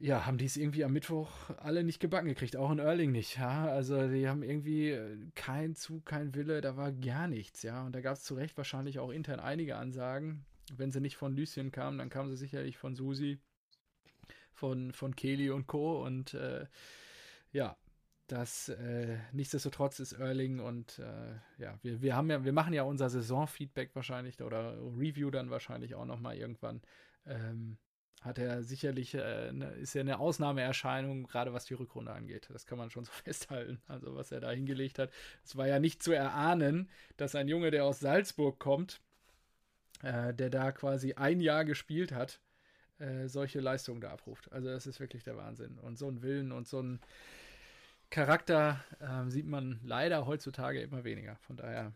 ja, haben die es irgendwie am Mittwoch alle nicht gebacken gekriegt, auch in Erling nicht, ja. Also die haben irgendwie äh, kein Zug, kein Wille, da war gar nichts, ja. Und da gab es zu Recht wahrscheinlich auch intern einige Ansagen. Wenn sie nicht von Lucien kamen, dann kamen sie sicherlich von Susi, von, von Kelly und Co. Und äh, ja, das äh, nichtsdestotrotz ist Erling und äh, ja, wir, wir haben ja, wir machen ja unser Saisonfeedback wahrscheinlich oder Review dann wahrscheinlich auch nochmal irgendwann. Ähm, hat er sicherlich, äh, ne, ist ja eine Ausnahmeerscheinung, gerade was die Rückrunde angeht. Das kann man schon so festhalten. Also was er da hingelegt hat. Es war ja nicht zu erahnen, dass ein Junge, der aus Salzburg kommt, äh, der da quasi ein Jahr gespielt hat, äh, solche Leistungen da abruft. Also das ist wirklich der Wahnsinn. Und so ein Willen und so ein Charakter ähm, sieht man leider heutzutage immer weniger. Von daher,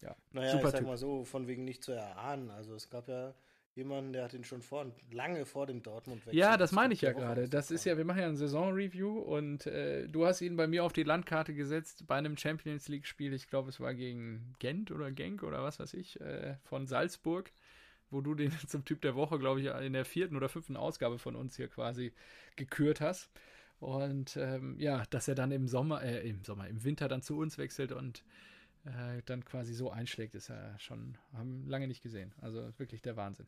ja. Naja, super ich sag typ. mal so, von wegen nicht zu erahnen. Also es gab ja jemanden, der hat ihn schon vor, lange vor dem Dortmund weg. Ja, das meine ich ja gerade. Das ist ja, wir machen ja ein Saison-Review und äh, du hast ihn bei mir auf die Landkarte gesetzt bei einem Champions League-Spiel. Ich glaube, es war gegen Gent oder Genk oder was weiß ich, äh, von Salzburg, wo du den zum Typ der Woche, glaube ich, in der vierten oder fünften Ausgabe von uns hier quasi gekürt hast. Und ähm, ja, dass er dann im Sommer, äh, im Sommer, im Winter dann zu uns wechselt und äh, dann quasi so einschlägt, ist er schon, haben lange nicht gesehen. Also wirklich der Wahnsinn.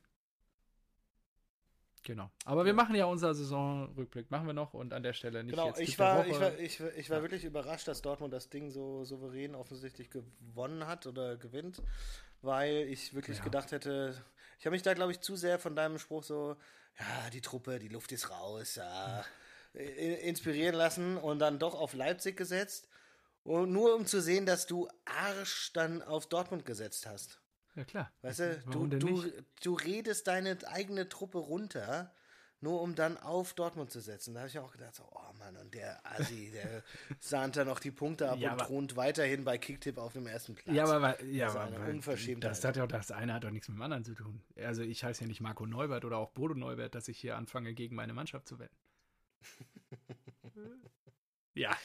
Genau. Aber wir machen ja unser Saisonrückblick, machen wir noch und an der Stelle nicht genau, jetzt. Ich war, ich war, ich ich war ja. wirklich überrascht, dass Dortmund das Ding so souverän offensichtlich gewonnen hat oder gewinnt, weil ich wirklich ja. gedacht hätte, ich habe mich da, glaube ich, zu sehr von deinem Spruch so, ja, die Truppe, die Luft ist raus, ja, inspirieren lassen und dann doch auf Leipzig gesetzt. Und nur um zu sehen, dass du Arsch dann auf Dortmund gesetzt hast. Ja, klar. Weißt du, du, du, du redest deine eigene Truppe runter, nur um dann auf Dortmund zu setzen. Da habe ich auch gedacht, so, oh Mann, und der Asi, der sahnt da noch die Punkte ab ja, und thront weiterhin bei Kicktipp auf dem ersten Platz. Ja, aber, ja, das aber. Das hat ja auch das eine hat doch nichts mit dem anderen zu tun. Also ich heiße ja nicht Marco Neubert oder auch Bodo Neubert, dass ich hier anfange, gegen meine Mannschaft zu wetten. ja.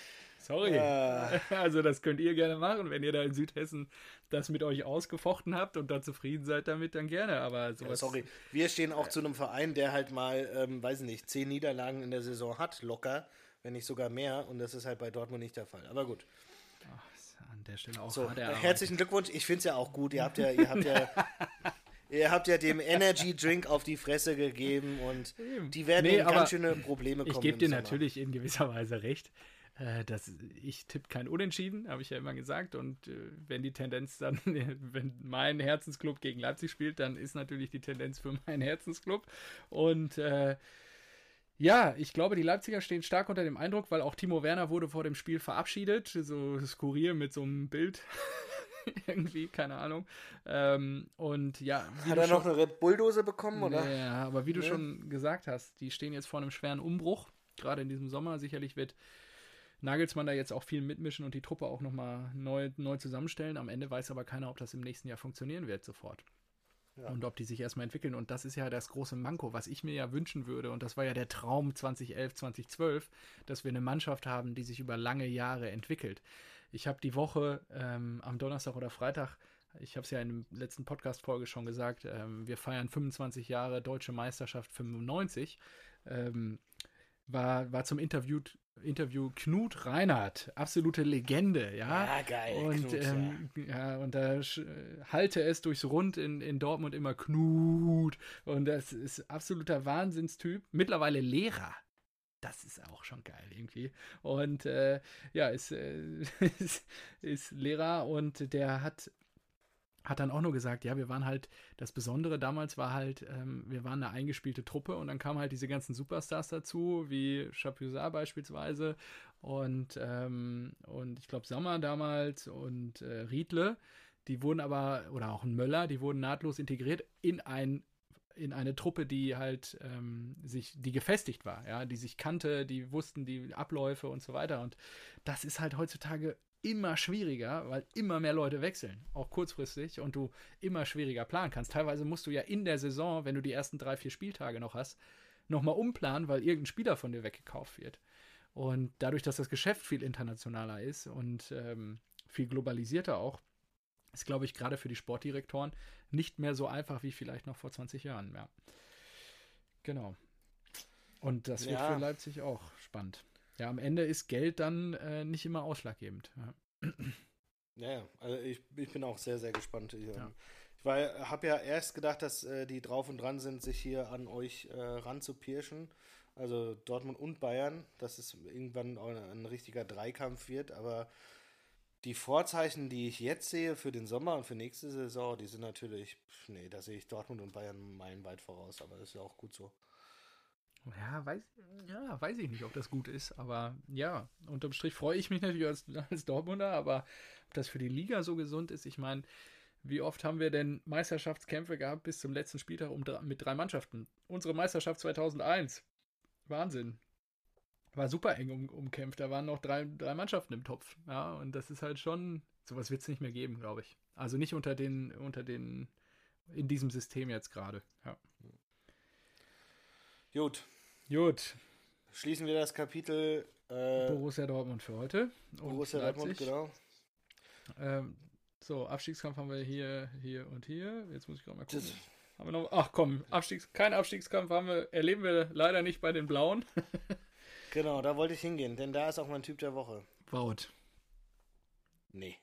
Sorry. Äh. Also das könnt ihr gerne machen, wenn ihr da in Südhessen das mit euch ausgefochten habt und da zufrieden seid damit, dann gerne. Aber sowas. Ja, sorry, wir stehen auch zu einem Verein, der halt mal, ähm, weiß nicht, zehn Niederlagen in der Saison hat, locker, wenn nicht sogar mehr. Und das ist halt bei Dortmund nicht der Fall. Aber gut. Ach, an der Stelle auch. So, herzlichen Glückwunsch. Ich finde es ja auch gut. Ihr habt ja, ihr habt ja. Ihr habt ja dem Energy Drink auf die Fresse gegeben und die werden nee, in ganz schöne Probleme kommen. Ich gebe dir natürlich in gewisser Weise recht. Äh, das, ich tippe kein Unentschieden, habe ich ja immer gesagt. Und äh, wenn die Tendenz dann, wenn mein Herzensclub gegen Leipzig spielt, dann ist natürlich die Tendenz für meinen Herzensclub. Und äh, ja, ich glaube, die Leipziger stehen stark unter dem Eindruck, weil auch Timo Werner wurde vor dem Spiel verabschiedet, so skurril mit so einem Bild. Irgendwie, keine Ahnung. Ähm, und ja. Hat er noch eine Red Bull-Dose bekommen, oder? Ja, aber wie du nee. schon gesagt hast, die stehen jetzt vor einem schweren Umbruch, gerade in diesem Sommer. Sicherlich wird Nagelsmann da jetzt auch viel mitmischen und die Truppe auch nochmal neu, neu zusammenstellen. Am Ende weiß aber keiner, ob das im nächsten Jahr funktionieren wird sofort. Ja. Und ob die sich erstmal entwickeln. Und das ist ja das große Manko, was ich mir ja wünschen würde. Und das war ja der Traum 2011, 2012, dass wir eine Mannschaft haben, die sich über lange Jahre entwickelt. Ich habe die Woche ähm, am Donnerstag oder Freitag, ich habe es ja in der letzten Podcast-Folge schon gesagt, ähm, wir feiern 25 Jahre Deutsche Meisterschaft 95. Ähm, war, war zum Interview, Interview Knut Reinhardt, absolute Legende, ja. Ja, geil. Und, Knut, ähm, ja. ja. und da halte es durchs Rund in, in Dortmund immer Knut. Und das ist absoluter Wahnsinnstyp. Mittlerweile Lehrer. das ist auch schon geil irgendwie. Und äh, ja, ist, äh, ist, ist Lehrer und der hat hat dann auch nur gesagt, ja, wir waren halt, das Besondere damals war halt, ähm, wir waren eine eingespielte Truppe und dann kamen halt diese ganzen Superstars dazu, wie Chapuisat beispielsweise und, ähm, und ich glaube Sommer damals und äh, Riedle, die wurden aber, oder auch ein Möller, die wurden nahtlos integriert in ein in eine Truppe, die halt ähm, sich, die gefestigt war, ja, die sich kannte, die wussten die Abläufe und so weiter. Und das ist halt heutzutage immer schwieriger, weil immer mehr Leute wechseln, auch kurzfristig, und du immer schwieriger planen kannst. Teilweise musst du ja in der Saison, wenn du die ersten drei, vier Spieltage noch hast, nochmal umplanen, weil irgendein Spieler von dir weggekauft wird. Und dadurch, dass das Geschäft viel internationaler ist und ähm, viel globalisierter auch, ist, glaube ich, gerade für die Sportdirektoren nicht mehr so einfach wie vielleicht noch vor 20 Jahren mehr. Genau. Und das wird ja. für Leipzig auch spannend. Ja, am Ende ist Geld dann äh, nicht immer ausschlaggebend. Ja, ja also ich, ich bin auch sehr, sehr gespannt. Ich, ja. ich habe ja erst gedacht, dass äh, die drauf und dran sind, sich hier an euch äh, ranzupirschen. Also Dortmund und Bayern, dass es irgendwann ein, ein richtiger Dreikampf wird, aber die Vorzeichen, die ich jetzt sehe für den Sommer und für nächste Saison, die sind natürlich, nee, da sehe ich Dortmund und Bayern meilenweit voraus, aber das ist ja auch gut so. Ja, weiß, ja, weiß ich nicht, ob das gut ist, aber ja, unterm Strich freue ich mich natürlich als, als Dortmunder, aber ob das für die Liga so gesund ist, ich meine, wie oft haben wir denn Meisterschaftskämpfe gehabt bis zum letzten Spieltag um, mit drei Mannschaften? Unsere Meisterschaft 2001. Wahnsinn war super eng um, umkämpft. Da waren noch drei, drei Mannschaften im Topf. Ja, und das ist halt schon, sowas wird es nicht mehr geben, glaube ich. Also nicht unter den, unter den, in diesem System jetzt gerade. Ja. Gut. Gut. Schließen wir das Kapitel äh, Borussia Dortmund für heute. Borussia Dortmund, genau. Ähm, so, Abstiegskampf haben wir hier, hier und hier. Jetzt muss ich gerade mal gucken. Das haben wir noch, ach komm, Abstiegs, kein Abstiegskampf haben wir, erleben wir leider nicht bei den Blauen. Genau, da wollte ich hingehen, denn da ist auch mein Typ der Woche. Wout. Nee.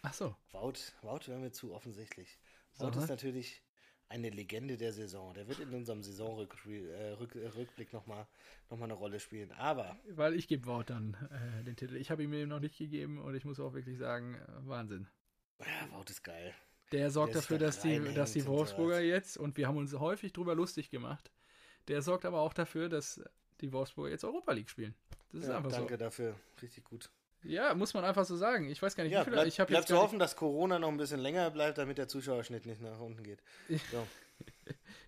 Ach so. Wout, Wout wäre mir zu offensichtlich. Wout ist natürlich eine Legende der Saison. Der wird in unserem Saisonrückblick äh, äh, nochmal noch mal eine Rolle spielen. Aber. Weil ich gebe Wout dann äh, den Titel. Ich habe ihn mir noch nicht gegeben und ich muss auch wirklich sagen, äh, Wahnsinn. Ja, Wout ist geil. Der sorgt der dafür, dass die, dass die Wolfsburger jetzt, und wir haben uns häufig drüber lustig gemacht, der sorgt aber auch dafür, dass die Wolfsburger jetzt Europa League spielen. Das ist ja, einfach danke so. Danke dafür. Richtig gut. Ja, muss man einfach so sagen. Ich weiß gar nicht, ja, wie viele. Bleib, ich habe jetzt zu hoffen, dass Corona noch ein bisschen länger bleibt, damit der Zuschauerschnitt nicht nach unten geht. So.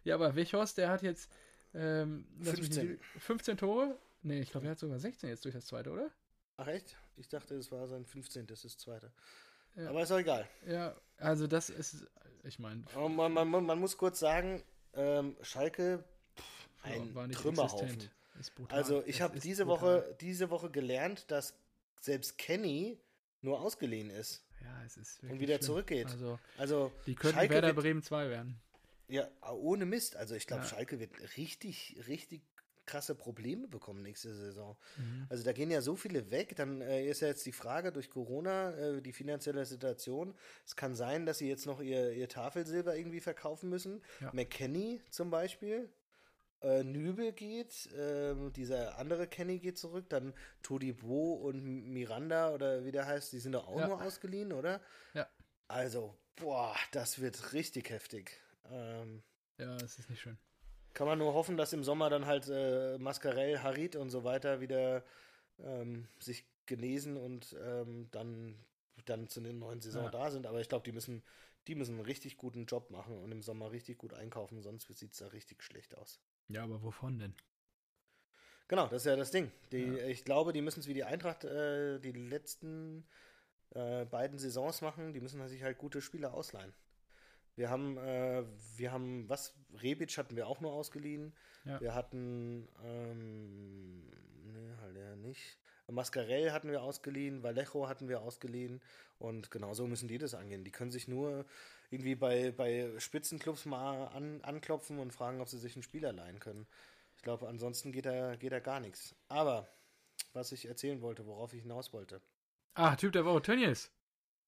ja, aber Wichhorst, der hat jetzt ähm, 15. 15 Tore. Nee, ich glaube, er hat sogar 16 jetzt durch das zweite, oder? Ach echt? Ich dachte, es war sein 15. Das ist das zweite. Ja. Aber ist auch egal. Ja, also das ist, ich meine. Man, man, man, muss kurz sagen, ähm, Schalke, pff, ein ja, Trümmerhaufen. Also ich habe diese Woche, diese Woche gelernt, dass selbst Kenny nur ausgeliehen ist. Ja, es ist Und wieder schlimm. zurückgeht. Also, also die können Schalke Werder wird, Bremen 2 werden. Ja, ohne Mist. Also ich glaube, ja. Schalke wird richtig, richtig krasse Probleme bekommen nächste Saison. Mhm. Also da gehen ja so viele weg. Dann äh, ist ja jetzt die Frage durch Corona, äh, die finanzielle Situation. Es kann sein, dass sie jetzt noch ihr, ihr Tafelsilber irgendwie verkaufen müssen. Ja. McKenny zum Beispiel, äh, Nübel geht, äh, dieser andere Kenny geht zurück, dann Todibo und Miranda oder wie der heißt, die sind doch auch ja. nur ausgeliehen, oder? Ja. Also, boah, das wird richtig heftig. Ähm, ja, es ist nicht schön. Kann man nur hoffen, dass im Sommer dann halt äh, Mascarell, Harit und so weiter wieder ähm, sich genesen und ähm, dann, dann zu den neuen Saison ja. da sind. Aber ich glaube, die müssen, die müssen einen richtig guten Job machen und im Sommer richtig gut einkaufen, sonst sieht es da richtig schlecht aus. Ja, aber wovon denn? Genau, das ist ja das Ding. Die, ja. Ich glaube, die müssen es wie die Eintracht äh, die letzten äh, beiden Saisons machen. Die müssen sich halt gute Spieler ausleihen. Wir haben, äh, wir haben, was, Rebic hatten wir auch nur ausgeliehen. Ja. Wir hatten, ähm, ne, halt ja nicht. Mascarell hatten wir ausgeliehen, Vallejo hatten wir ausgeliehen und genau so müssen die das angehen. Die können sich nur irgendwie bei, bei Spitzenclubs mal an, anklopfen und fragen, ob sie sich einen Spieler leihen können. Ich glaube, ansonsten geht da, geht da gar nichts. Aber, was ich erzählen wollte, worauf ich hinaus wollte. Ah, Typ der Woche, Tönnies.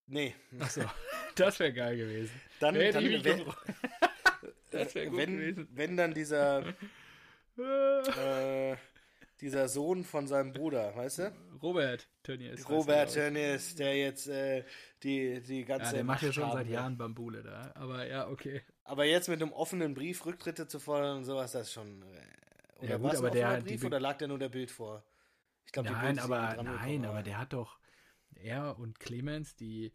Nee. Achso, das wäre geil gewesen. Dann, dann wenn, das wäre gut wenn, gewesen. Wenn dann dieser, äh, dieser Sohn von seinem Bruder, weißt du? Robert Tönnies. Robert Tönnies, der jetzt äh, die, die ganze. Ja, der macht ja schon seit. Jahren Bambule da. Aber ja, okay. Aber jetzt mit einem offenen Brief Rücktritte zu fordern und sowas, das ist schon. Äh, oder Ja, gut, war es ein aber der- offener Brief oder lag der nur der Bild vor? Ich glaube, Nein, aber nein, aber der hat doch. Er und Clemens, die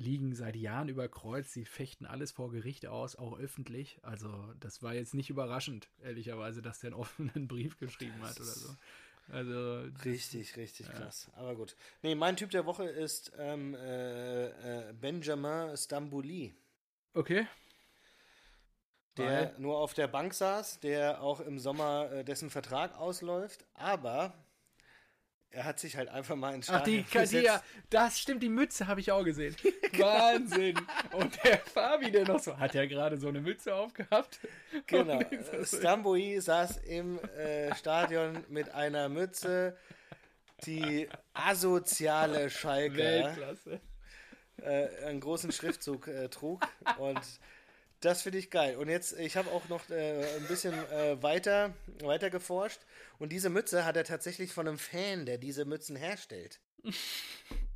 liegen seit Jahren über Kreuz, die fechten alles vor Gericht aus, auch öffentlich. Also, das war jetzt nicht überraschend, ehrlicherweise, dass der einen offenen Brief geschrieben hat oder so. Also, Richtig, richtig krass. Aber gut. Nee, mein Typ der Woche ist ähm, äh, äh, Benjamin Stambouli, okay. der nur auf der Bank saß, der auch im Sommer äh, dessen Vertrag ausläuft, aber er hat sich halt einfach mal ins Ach, die, ja, das stimmt, die Mütze habe ich auch gesehen. Wahnsinn. Und der Fabi, der noch so, hat ja gerade so eine Mütze aufgehabt. Genau. Stamboui saß im äh, Stadion mit einer Mütze, die asoziale Schalke Weltklasse. äh, einen großen Schriftzug äh, trug. Und das finde ich geil. Und jetzt, ich habe auch noch äh, ein bisschen äh, weiter, weiter geforscht. Und diese Mütze hat er tatsächlich von einem Fan, der diese Mützen herstellt.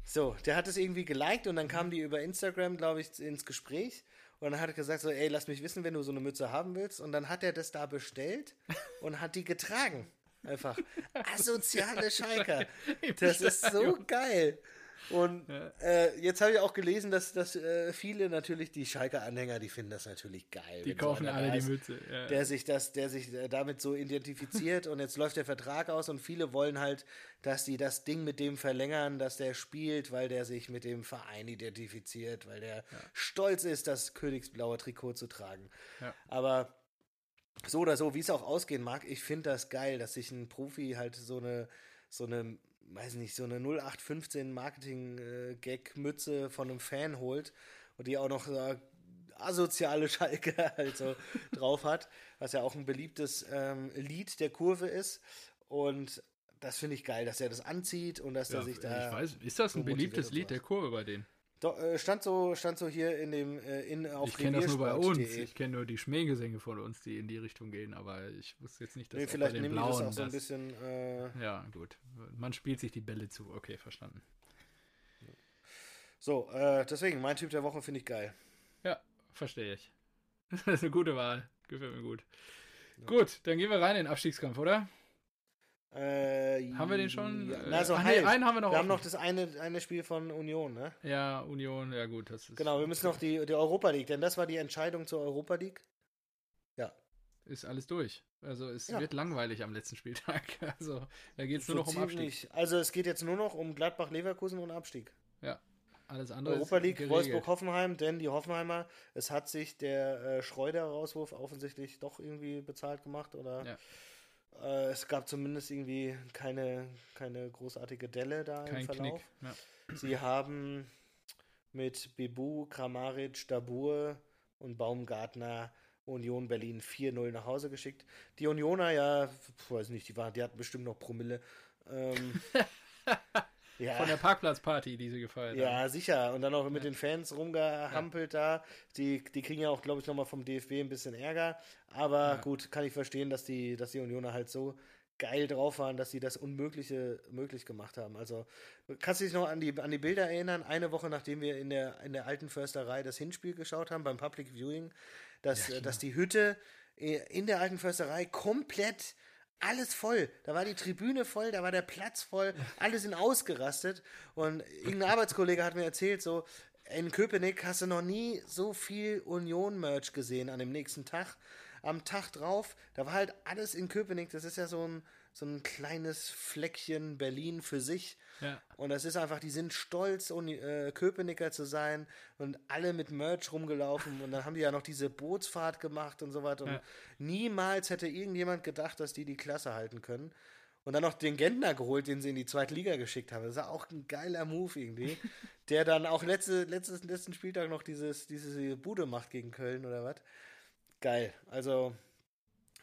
So, der hat es irgendwie geliked und dann kam die über Instagram, glaube ich, ins Gespräch. Und dann hat er gesagt so, ey, lass mich wissen, wenn du so eine Mütze haben willst. Und dann hat er das da bestellt und hat die getragen. Einfach. Asoziale Schalker. Das ist so geil. Und äh, jetzt habe ich auch gelesen, dass, dass äh, viele natürlich, die Schalke-Anhänger, die finden das natürlich geil. Die so kaufen einer alle die Mütze. Ja. Der sich, das, der sich äh, damit so identifiziert und jetzt läuft der Vertrag aus und viele wollen halt, dass die das Ding mit dem verlängern, dass der spielt, weil der sich mit dem Verein identifiziert, weil der stolz ist, das königsblaue Trikot zu tragen. Ja. Aber so oder so, wie es auch ausgehen mag, ich finde das geil, dass sich ein Profi halt so eine, so eine, weiß nicht, so eine 0815 Marketing-Gag-Mütze von einem Fan holt und die auch noch äh, asoziale Schalke halt so drauf hat, was ja auch ein beliebtes ähm, Lied der Kurve ist. Und das finde ich geil, dass er das anzieht und dass Ja, er sich da. ich weiß, ist das so ein beliebtes Lied der. Kurve bei denen? Doch, äh, stand so, stand so hier in dem, äh, in, auf ich kenne das nur bei uns. Ich kenne nur die Schmähgesänge von uns, die in die Richtung gehen, aber ich wusste jetzt nicht, dass Nee, vielleicht bei den nehmen die das Blauen auch so ein bisschen. Äh, Ja, gut. Man spielt sich die Bälle zu. Okay, verstanden. so, äh, deswegen, mein Typ der Woche finde ich geil. Ja, verstehe ich. Das ist eine gute Wahl. Gefällt mir gut. Gut, dann gehen wir rein in den Abstiegskampf, oder? Äh, Haben wir den schon? Ja, Äh, na, so ach nee, einen haben wir noch Wir haben offen. noch das eine, eine Spiel von Union, ne? Ja, Union, ja gut, das ist. Genau, wir müssen noch die, die Europa League, denn das war die Entscheidung zur Europa League. Ist alles durch. Also es Ja. wird langweilig am letzten Spieltag. Also da geht es nur noch um Abstieg. ziemlich. Also es geht jetzt nur noch um Gladbach, Leverkusen und Abstieg. Alles andere Europa League, geregelt. Wolfsburg, Hoffenheim, denn die Hoffenheimer, es hat sich der äh, Schreuder-Rauswurf offensichtlich doch irgendwie bezahlt gemacht oder Ja. Äh, es gab zumindest irgendwie keine, keine großartige Delle da im Kein Verlauf. Knick. Ja. Sie haben mit Bebu, Kramaric, Dabur und Baumgartner Union Berlin 4-0 nach Hause geschickt. Die Unioner, ja, weiß nicht, die, waren, die hatten bestimmt noch Promille. Ähm, ja, Von der Parkplatzparty, die sie gefeiert haben. ja, sicher. Und dann auch mit den Fans rumgehampelt da. Die, die kriegen ja auch, glaube ich, nochmal vom DFB ein bisschen Ärger. Aber Ja. gut, kann ich verstehen, dass die, dass die Unioner halt so geil drauf waren, dass sie das Unmögliche möglich gemacht haben. Also, kannst du dich noch an die, an die Bilder erinnern? Eine Woche nachdem wir in der, in der alten Försterei das Hinspiel geschaut haben, beim Public Viewing, dass, Ja, dass die Hütte äh, in der alten Försterei komplett alles voll. Da war die Tribüne voll, da war der Platz voll, alle sind ausgerastet. Und irgendein Arbeitskollege hat mir erzählt, so, in Köpenick hast du noch nie so viel Union-Merch gesehen an dem nächsten Tag. Am Tag drauf, da war halt alles in Köpenick, das ist ja so ein, so ein kleines Fleckchen Berlin für sich. Ja. Und das ist einfach, die sind stolz, Uni- äh, Köpenicker zu sein und alle mit Merch rumgelaufen. Und dann haben die ja noch diese Bootsfahrt gemacht und so weiter. Und Ja. niemals hätte irgendjemand gedacht, dass die die Klasse halten können. Und dann noch den Gentner geholt, den sie in die zweite Liga geschickt haben. Das ist auch ein geiler Move irgendwie. der dann auch letzte, letztes, letzten Spieltag noch dieses, diese Bude macht gegen Köln oder was. Geil. Also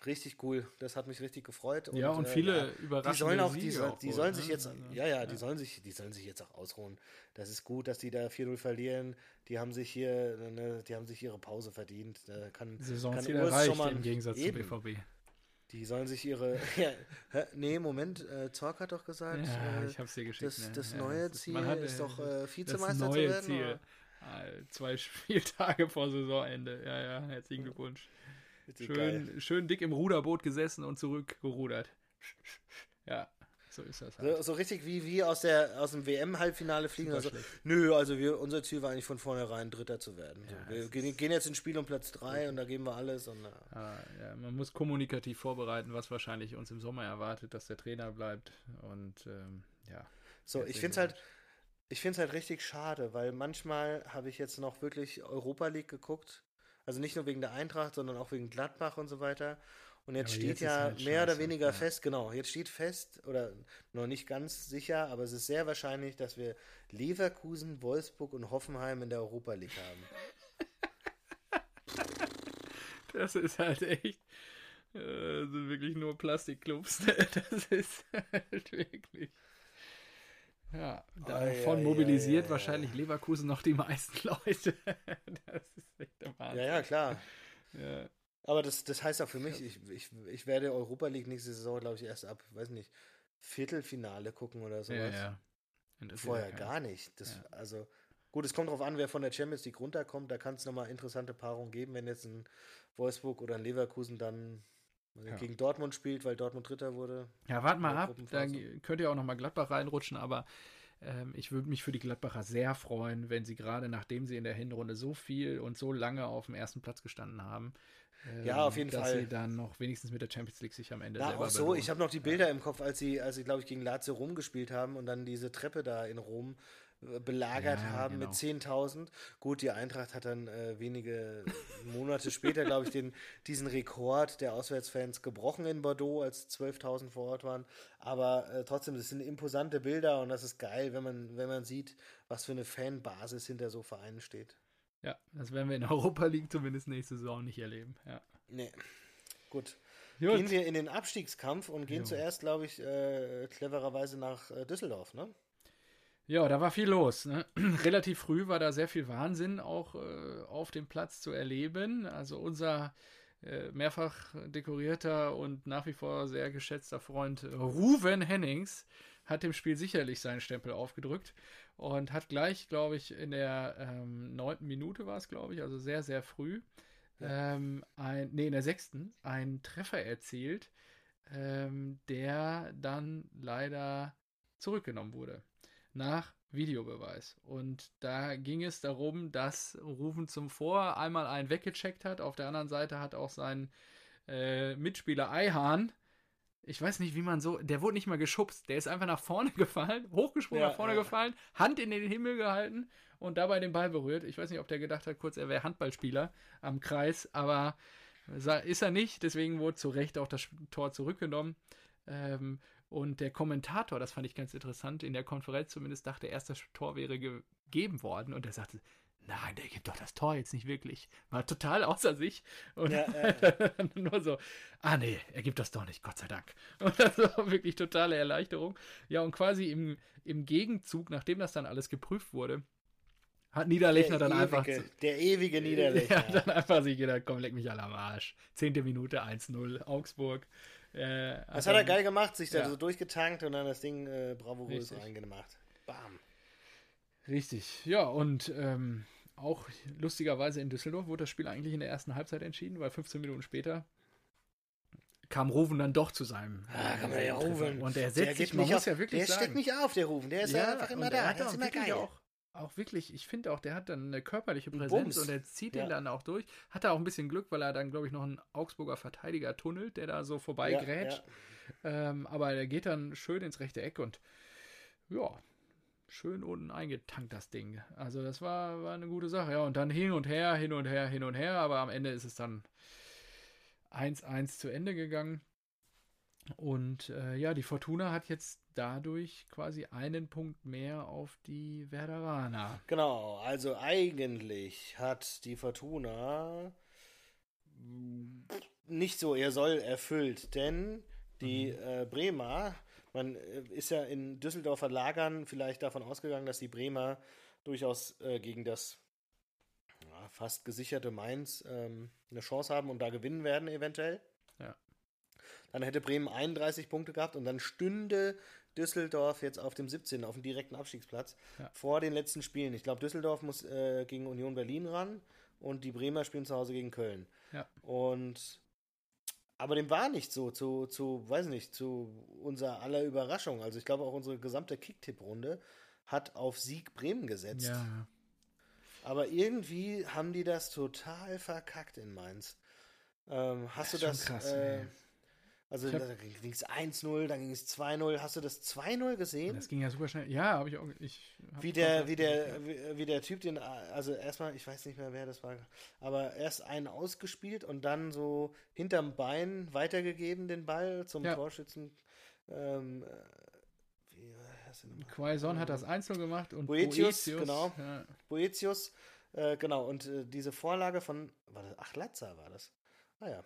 richtig cool. Das hat mich richtig gefreut. ja, und äh, viele ja, überraschende die sollen auch, die, soll, auch die sollen ne? sich jetzt, Also, ja, ja, die sollen sich, die sollen sich jetzt auch ausruhen. Das ist gut, dass die da 4-0 verlieren. Die haben sich hier, ne, die haben sich ihre Pause verdient. Da kann, kann Saisonziel Urs erreicht schon mal im Gegensatz eben. zum BVB. Die sollen sich ihre. Ja, nee, Moment, äh, Zorc hat doch gesagt, Ja, äh, ich hab's dir geschickt. das, ne? das Ja, neue das Ziel hat, ist äh, doch äh, das Vizemeister neue zu werden. Ziel. Ah, Zwei Spieltage vor Saisonende. Ja, ja, herzlichen Glückwunsch. Geil. Schön, schön dick im Ruderboot gesessen und zurückgerudert. Ja, so ist das halt. So, so richtig wie wir aus, der, aus dem WM-Halbfinale fliegen. Also, nö, also wir, unser Ziel war eigentlich von vornherein Dritter zu werden. So, Ja, wir es gehen, gehen jetzt ins Spiel um Platz 3 und da geben wir alles. Und, äh, Ah, ja, man muss kommunikativ vorbereiten, was wahrscheinlich uns im Sommer erwartet, dass der Trainer bleibt. Und ähm, ja. so, ich finde es halt, ich find's halt richtig schade, weil manchmal habe ich jetzt noch wirklich Europa League geguckt. Also nicht nur wegen der Eintracht, sondern auch wegen Gladbach und so weiter. Und jetzt Aber steht jetzt ja halt mehr oder weniger ja. fest, genau, jetzt steht fest, oder noch nicht ganz sicher, aber es ist sehr wahrscheinlich, dass wir Leverkusen, Wolfsburg und Hoffenheim in der Europa League haben. Das ist halt echt. Äh, sind wirklich nur Plastikclubs. Das ist halt wirklich. Ja, davon Ei, ei, mobilisiert ei, ei, wahrscheinlich Leverkusen noch die meisten Leute. Das ist echt der Wahnsinn. Ja, ja, klar. Ja. Aber das, das heißt auch für mich, ich, ich, ich werde Europa League nächste Saison, glaube ich, erst ab, weiß nicht, Viertelfinale gucken oder Ja, sowas. ja. Vorher ja keinen. gar nicht. Das, Ja. Also, gut, es kommt darauf an, wer von der Champions League runterkommt. Da kann es nochmal interessante Paarungen geben, wenn jetzt ein Wolfsburg oder ein Leverkusen dann Ja. gegen Dortmund spielt, weil Dortmund Dritter wurde. Ja, wart mal ab. Da Gruppenphase. ge- könnt ihr auch nochmal Gladbach reinrutschen, aber ähm, ich würde mich für die Gladbacher sehr freuen, wenn sie gerade nachdem sie in der Hinrunde so viel und so lange auf dem ersten Platz gestanden haben, ähm, Ja, auf jeden dass Fall. sie dann noch wenigstens mit der Champions League sich am Ende Na, selber auch so, ich habe noch die Bilder im Kopf, als sie, als sie, glaube ich, gegen Lazio Rom gespielt haben und dann diese Treppe da in Rom belagert Ja, haben genau. mit 10.000. Gut, die Eintracht hat dann äh, wenige Monate später, glaube ich, den, diesen Rekord der Auswärtsfans gebrochen in Bordeaux, als 12.000 vor Ort waren. Aber äh, trotzdem, das sind imposante Bilder und das ist geil, wenn man, wenn man sieht, was für eine Fanbasis hinter so Vereinen steht. Ja, das werden wir in Europa League zumindest nächste Saison nicht erleben. Ja. Nee. Gut. Gut. Gehen wir in den Abstiegskampf und gehen Jo. zuerst, glaube ich, äh, clevererweise nach äh, Düsseldorf, ne? Ja, da war viel los. Ne? Relativ früh war da sehr viel Wahnsinn auch äh, auf dem Platz zu erleben. Also unser äh, mehrfach dekorierter und nach wie vor sehr geschätzter Freund äh, Ruven Hennings hat dem Spiel sicherlich seinen Stempel aufgedrückt und hat gleich, glaube ich, in der ähm, neunten Minute war es, glaube ich, also sehr, sehr früh, ähm, ein, nee, in der sechsten, einen Treffer erzielt, ähm, der dann leider zurückgenommen wurde nach Videobeweis. Und da ging es darum, dass Rufen zum Vor einmal einen weggecheckt hat. Auf der anderen Seite hat auch sein äh, Mitspieler Eihahn, ich weiß nicht, wie man so, der wurde nicht mal geschubst, der ist einfach nach vorne gefallen, hochgesprungen, Ja, nach vorne ja. gefallen, Hand in den Himmel gehalten und dabei den Ball berührt. Ich weiß nicht, ob der gedacht hat, kurz, er wäre Handballspieler am Kreis, aber ist er nicht, deswegen wurde zu Recht auch das Tor zurückgenommen. Ähm, und der Kommentator, das fand ich ganz interessant, in der Konferenz zumindest dachte erst, das Tor wäre gegeben worden. Und er sagte, nein, der gibt doch das Tor jetzt nicht wirklich. War total außer sich. Und Ja, ja, nur so, ah nee, er gibt das doch nicht, Gott sei Dank. Und das war wirklich totale Erleichterung. Ja, und quasi im, im Gegenzug, nachdem das dann alles geprüft wurde, hat Niederlechner der, dann einfach... ewige, der ewige Niederlechner. Ja, dann einfach sich gedacht, komm, leck mich alle am Arsch. Zehnte Minute 1-0, Augsburg. Äh, das hat er geil gemacht, sich da Ja. so durchgetankt und dann das Ding äh, bravourös reingemacht. Bam. Richtig, ja, und ähm, auch lustigerweise in Düsseldorf wurde das Spiel eigentlich in der ersten Halbzeit entschieden, weil 15 Minuten später kam Ruven dann doch zu seinem. Ah, man ja rufen. Und der Der setzt sich, geht man nicht muss auf, ja wirklich der sagen. steckt nicht auf, der Rufen. Der ist ja, einfach immer er da. hat Der auch ist immer geil. Auch, auch wirklich, ich finde auch, der hat dann eine körperliche Präsenz Bums. und er zieht Ja. den dann auch durch. Hat er auch ein bisschen Glück, weil er dann, glaube ich, noch einen Augsburger Verteidiger tunnelt, der da so vorbei Ja, grätscht. Ähm, aber der geht dann schön ins rechte Eck und ja, schön unten eingetankt das Ding. Also das war, war eine gute Sache. Ja, und dann hin und her, hin und her, hin und her, aber am Ende ist es dann 1-1 zu Ende gegangen. Und äh, ja, die Fortuna hat jetzt dadurch quasi einen Punkt mehr auf die Werderaner. Genau, also eigentlich hat die Fortuna nicht so ihr Soll erfüllt, denn die äh, Bremer, man äh, ist ja in Düsseldorfer Lagern vielleicht davon ausgegangen, dass die Bremer durchaus äh, gegen das ja, fast gesicherte Mainz ähm, eine Chance haben und da gewinnen werden eventuell. Ja. Dann hätte Bremen 31 Punkte gehabt und dann stünde Düsseldorf jetzt auf dem 17. auf dem direkten Abstiegsplatz Ja. vor den letzten Spielen. Ich glaube, Düsseldorf muss äh, gegen Union Berlin ran und die Bremer spielen zu Hause gegen Köln. Ja. Und aber dem war nicht so, zu, zu, weiß nicht, zu unserer aller Überraschung. Also ich glaube auch unsere gesamte Kicktipp-Runde hat auf Sieg Bremen gesetzt. Ja. Aber irgendwie haben die das total verkackt in Mainz. Ähm, hast Das du das? krass, äh. Also hab- da ging es 1-0, dann ging es 2-0. Hast du das 2-0 gesehen? Das ging ja super schnell. Ja, habe ich auch. Ich hab Wie der, wie der, wie, wie der Typ den, also erstmal, ich weiß nicht mehr, wer das war, aber erst einen ausgespielt und dann so hinterm Bein weitergegeben den Ball zum Ja. Torschützen. Ähm, äh, wie heißt? Quaison hat das Einzel gemacht und Boetius, genau. Ja, Boetius, äh, genau, und äh, diese Vorlage von, war das, ach, Latza war das. Ah ja.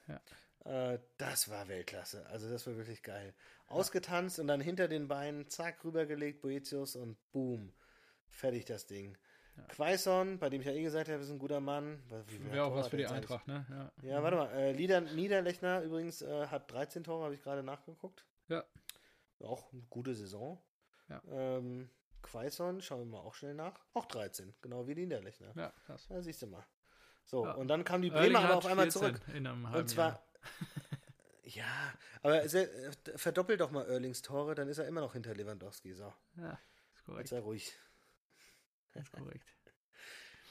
Äh, das war Weltklasse. Also das war wirklich geil. Ausgetanzt und dann hinter den Beinen, zack, rübergelegt, Boetius und boom. Fertig das Ding. Quaison, bei dem ich ja eh gesagt habe, ist ein guter Mann. Wäre auch was für die eigentlich? Eintracht, ne? Ja. Ja, warte mal. Äh, Lieder, Niederlechner übrigens äh, hat 13 Tore, habe ich gerade nachgeguckt. Ja. Auch eine gute Saison. Ja. Ähm, Quaison, schauen wir mal auch schnell nach. Auch 13, genau wie Niederlechner. Ja, krass. Ja, siehst du mal. So, Ja. und dann kam die Bremer aber auf einmal 14 zurück. In einem halben Und zwar, Jahr. ja, aber äh, verdoppelt doch mal Erlings Tore, dann ist er immer noch hinter Lewandowski. So, Ja, ist jetzt korrekt. sei ruhig. Ist korrekt.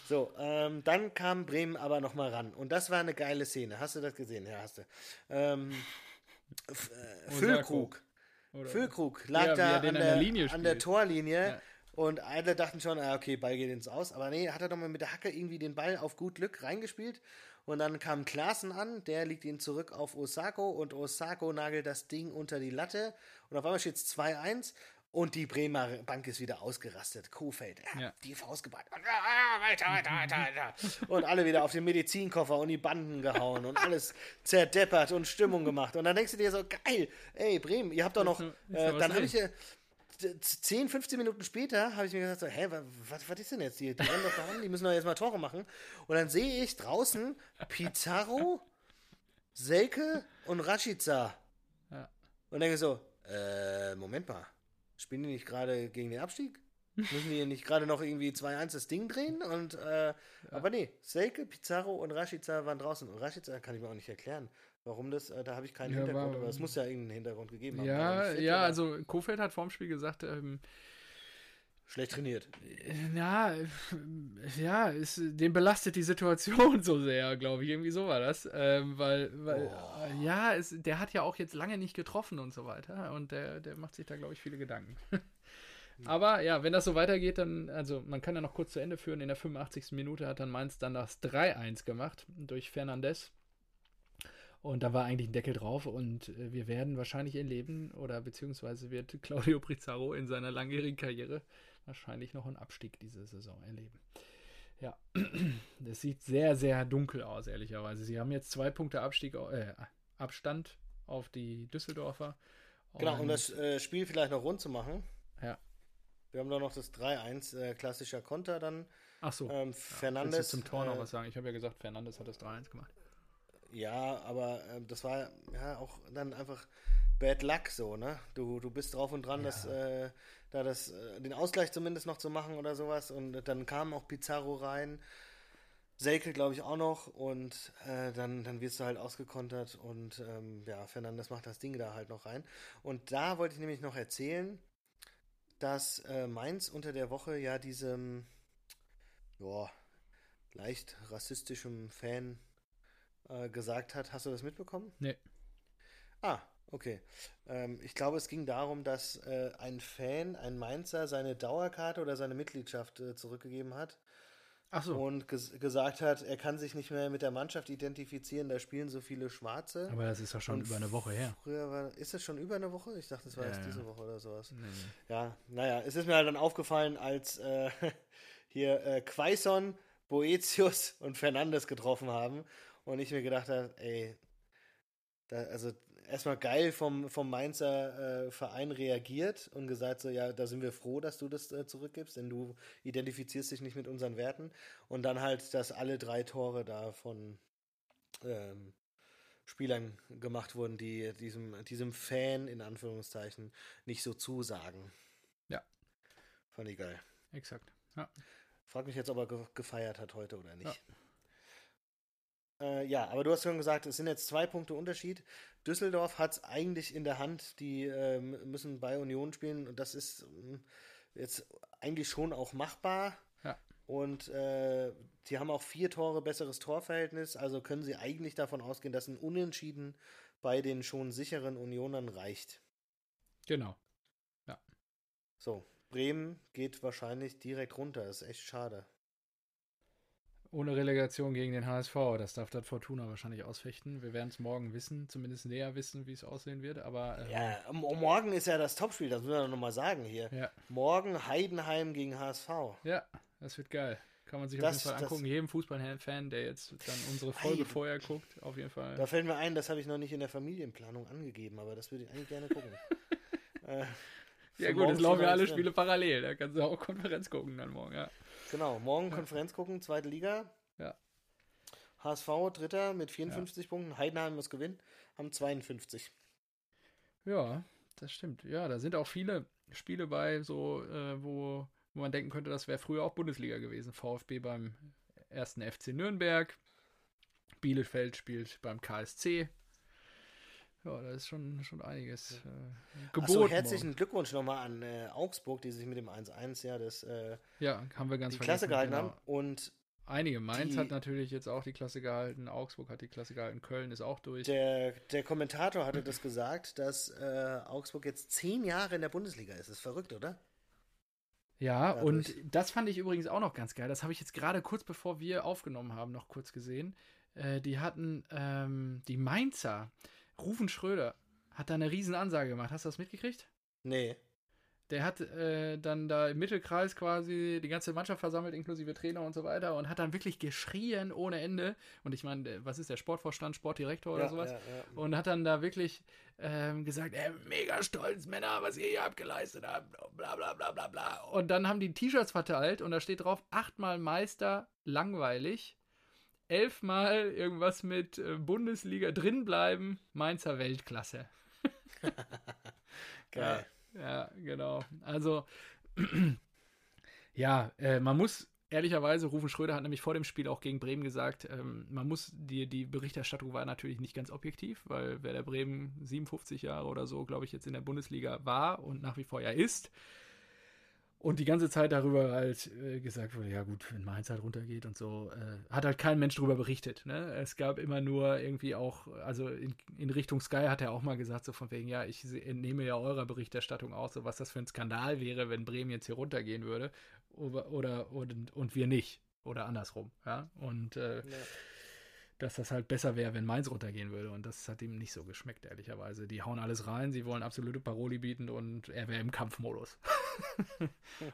So, ähm, dann kam Bremen aber noch mal ran. Und das war eine geile Szene. Hast du das gesehen? Ja, hast du. Ähm, äh. Füllkrug. Füllkrug lag Ja, da an der, der an der. Torlinie. Ja. Und alle dachten schon, ah, okay, Ball geht ins Aus. Aber nee, hat er doch mal mit der Hacke irgendwie den Ball auf gut Glück reingespielt. Und dann kam Klaassen an, der liegt ihn zurück auf Osako und Osako nagelt das Ding unter die Latte. Und auf einmal steht es 2-1 und die Bremer Bank ist wieder ausgerastet. Kofeld, er hat Ja. die Faust geballt. Und, ah, weiter, weiter, weiter, weiter. Und alle wieder auf den Medizinkoffer und die Banden gehauen und alles zerdeppert und Stimmung gemacht. Und dann denkst du dir so, geil, ey, Bremen, ihr habt doch noch, äh, dann habe ich ja 10, 15 Minuten später habe ich mir gesagt, so, hä, was, was ist denn jetzt? Die, die rennen doch da an, die müssen doch jetzt mal Tore machen. Und dann sehe ich draußen Pizarro, Selke und Rashica. Ja. Und denke so, äh, Moment mal, spielen die nicht gerade gegen den Abstieg? Müssen die nicht gerade noch irgendwie 2-1 das Ding drehen? Und, äh, aber nee, Selke, Pizarro und Rashica waren draußen. Und Rashica kann ich mir auch nicht erklären, warum das, äh, da habe ich keinen Ja, Hintergrund, war- aber es muss ja irgendeinen Hintergrund gegeben haben. War Ja, ja, also Kofeld hat vorm Spiel gesagt, ähm, Schlecht trainiert. ja, äh, ja, ist, den belastet die Situation so sehr, glaube ich. Irgendwie so war das. Ähm, weil, weil äh, ja, es, der hat ja auch jetzt lange nicht getroffen und so weiter. Und der, der macht sich da, glaube ich, viele Gedanken. Aber ja, wenn das so weitergeht, dann, also man kann ja noch kurz zu Ende führen. In der 85. Minute hat dann Mainz dann das 3-1 gemacht durch Fernandes. Und da war eigentlich ein Deckel drauf und äh, wir werden wahrscheinlich erleben, oder beziehungsweise wird Claudio Pizarro in seiner langjährigen Karriere wahrscheinlich noch einen Abstieg diese Saison erleben. Ja, das sieht sehr, sehr dunkel aus, ehrlicherweise. Sie haben jetzt zwei Punkte Abstieg, äh, Abstand auf die Düsseldorfer. Genau, um das äh, Spiel vielleicht noch rund zu machen. Ja. Wir haben doch noch das 3-1, äh, klassischer Konter dann. Ach so. Ähm, Fernandes. zum Tor noch äh, was sagen? Ich habe ja gesagt, Fernandes hat das 3-1 gemacht. Ja, aber ähm, das war ja auch dann einfach Bad Luck so, ne? Du, du bist drauf und dran, das, äh, da das, äh, den Ausgleich zumindest noch zu machen oder sowas. Und dann kam auch Pizarro rein. Selke, glaube ich, auch noch. Und äh, dann, dann wirst du halt ausgekontert. Und ähm, ja, Fernandes macht das Ding da halt noch rein. Und da wollte ich nämlich noch erzählen, dass äh, Mainz unter der Woche ja diesem, ja, leicht rassistischem Fan äh, gesagt hat. Hast du das mitbekommen? Nee. Ah, okay. Ähm, ich glaube, es ging darum, dass äh, ein Fan, ein Mainzer, seine Dauerkarte oder seine Mitgliedschaft äh, zurückgegeben hat Ach so. und ges gesagt hat, er kann sich nicht mehr mit der Mannschaft identifizieren, da spielen so viele Schwarze. Aber das ist doch schon Und über eine Woche her. Früher war, ist das schon über eine Woche? Ich dachte, es war Ja, erst ja. diese Woche oder sowas. Nee, nee. Ja, naja, es ist mir halt dann aufgefallen, als äh, hier äh, Quaison, Boetius und Fernandes getroffen haben und ich mir gedacht habe, ey, da, also erstmal geil vom, vom Mainzer äh, Verein reagiert und gesagt so, ja, da sind wir froh, dass du das äh, zurückgibst, denn du identifizierst dich nicht mit unseren Werten und dann halt, dass alle drei Tore da von ähm, Spielern gemacht wurden, die diesem, diesem Fan in Anführungszeichen nicht so zusagen. Ja. Fand ich geil. Exakt. Ja. Frag mich jetzt, ob er ge gefeiert hat heute oder nicht. Ja. Äh, ja, aber du hast schon gesagt, es sind jetzt zwei Punkte Unterschied. Düsseldorf hat es eigentlich in der Hand, die äh, müssen bei Union spielen und das ist äh, jetzt eigentlich schon auch machbar. Ja. Und äh, die haben auch vier Tore besseres Torverhältnis, also können sie eigentlich davon ausgehen, dass ein Unentschieden bei den schon sicheren Unionern reicht. Genau. Ja. So, Bremen geht wahrscheinlich direkt runter. Ist echt schade. Ohne Relegation gegen den HSV. Das darf das Fortuna wahrscheinlich ausfechten. Wir werden es morgen wissen, zumindest näher wissen, wie es aussehen wird. Aber äh, ja, morgen ist ja das Topspiel, das müssen wir nochmal sagen hier. Ja. Morgen Heidenheim gegen HSV. Ja, das wird geil. Kann man sich das, auf jeden Fall angucken. Jedem Fußballfan, der jetzt dann unsere Folge Heiden. vorher guckt, auf jeden Fall. Da fällt mir ein, das habe ich noch nicht in der Familienplanung angegeben, aber das würde ich eigentlich gerne gucken. äh, ja gut, es laufen ja alle Spiele parallel. Da kannst du auch Konferenz gucken dann morgen, ja. Genau, morgen. Konferenz gucken, zweite Liga. Ja. HSV Dritter mit 54 ja. Punkten, Heidenheim muss gewinnen, haben 52. Ja, das stimmt. Ja, da sind auch viele Spiele bei, so äh, wo, wo man denken könnte, das wäre früher auch Bundesliga gewesen. VfB beim ersten FC Nürnberg, Bielefeld spielt beim KSC, ja, da ist schon, schon einiges äh, geboten. So, herzlichen morgen. Glückwunsch nochmal an äh, Augsburg, die sich mit dem 1-1 ja das äh, ja, haben wir ganz die Klasse gehalten genau. haben. Und Einige. Mainz die, hat natürlich jetzt auch die Klasse gehalten, Augsburg hat die Klasse gehalten, Köln ist auch durch. Der, der Kommentator hatte das gesagt, dass äh, Augsburg jetzt zehn Jahre in der Bundesliga ist. Das ist verrückt, oder? Ja, Dadurch. und das fand ich übrigens auch noch ganz geil. Das habe ich jetzt gerade kurz bevor wir aufgenommen haben, noch kurz gesehen. Äh, die hatten ähm, die Mainzer Rufen Schröder hat da eine riesen Ansage gemacht. Hast du das mitgekriegt? Nee. Der hat äh, dann da im Mittelkreis quasi die ganze Mannschaft versammelt, inklusive Trainer und so weiter, und hat dann wirklich geschrien ohne Ende. Und ich meine, was ist der Sportvorstand, Sportdirektor oder ja, sowas? Ja, ja. Und hat dann da wirklich ähm, gesagt, ey, mega stolz, Männer, was ihr hier abgeleistet habt, bla bla bla bla bla. Und dann haben die T-Shirts verteilt und da steht drauf, achtmal Meister, langweilig elfmal irgendwas mit äh, Bundesliga drinbleiben, Mainzer Weltklasse. Geil. Ja, ja, genau. Also, ja, äh, man muss ehrlicherweise, Rufen Schröder hat nämlich vor dem Spiel auch gegen Bremen gesagt, ähm, man muss, die, die Berichterstattung war natürlich nicht ganz objektiv, weil wer der Bremen 57 Jahre oder so, glaube ich, jetzt in der Bundesliga war und nach wie vor ja ist, und die ganze Zeit darüber halt äh, gesagt wurde, ja gut, wenn Mainz halt runtergeht und so, äh, hat halt kein Mensch darüber berichtet. Ne? Es gab immer nur irgendwie auch, also in, in, Richtung Sky hat er auch mal gesagt, so von wegen, ja, ich entnehme ja eurer Berichterstattung aus, so was das für ein Skandal wäre, wenn Bremen jetzt hier runtergehen würde oder, oder und, und wir nicht. Oder andersrum, ja. Und äh, ja dass das halt besser wäre, wenn Mainz runtergehen würde. Und das hat ihm nicht so geschmeckt, ehrlicherweise. Die hauen alles rein, sie wollen absolute Paroli bieten und er wäre im Kampfmodus.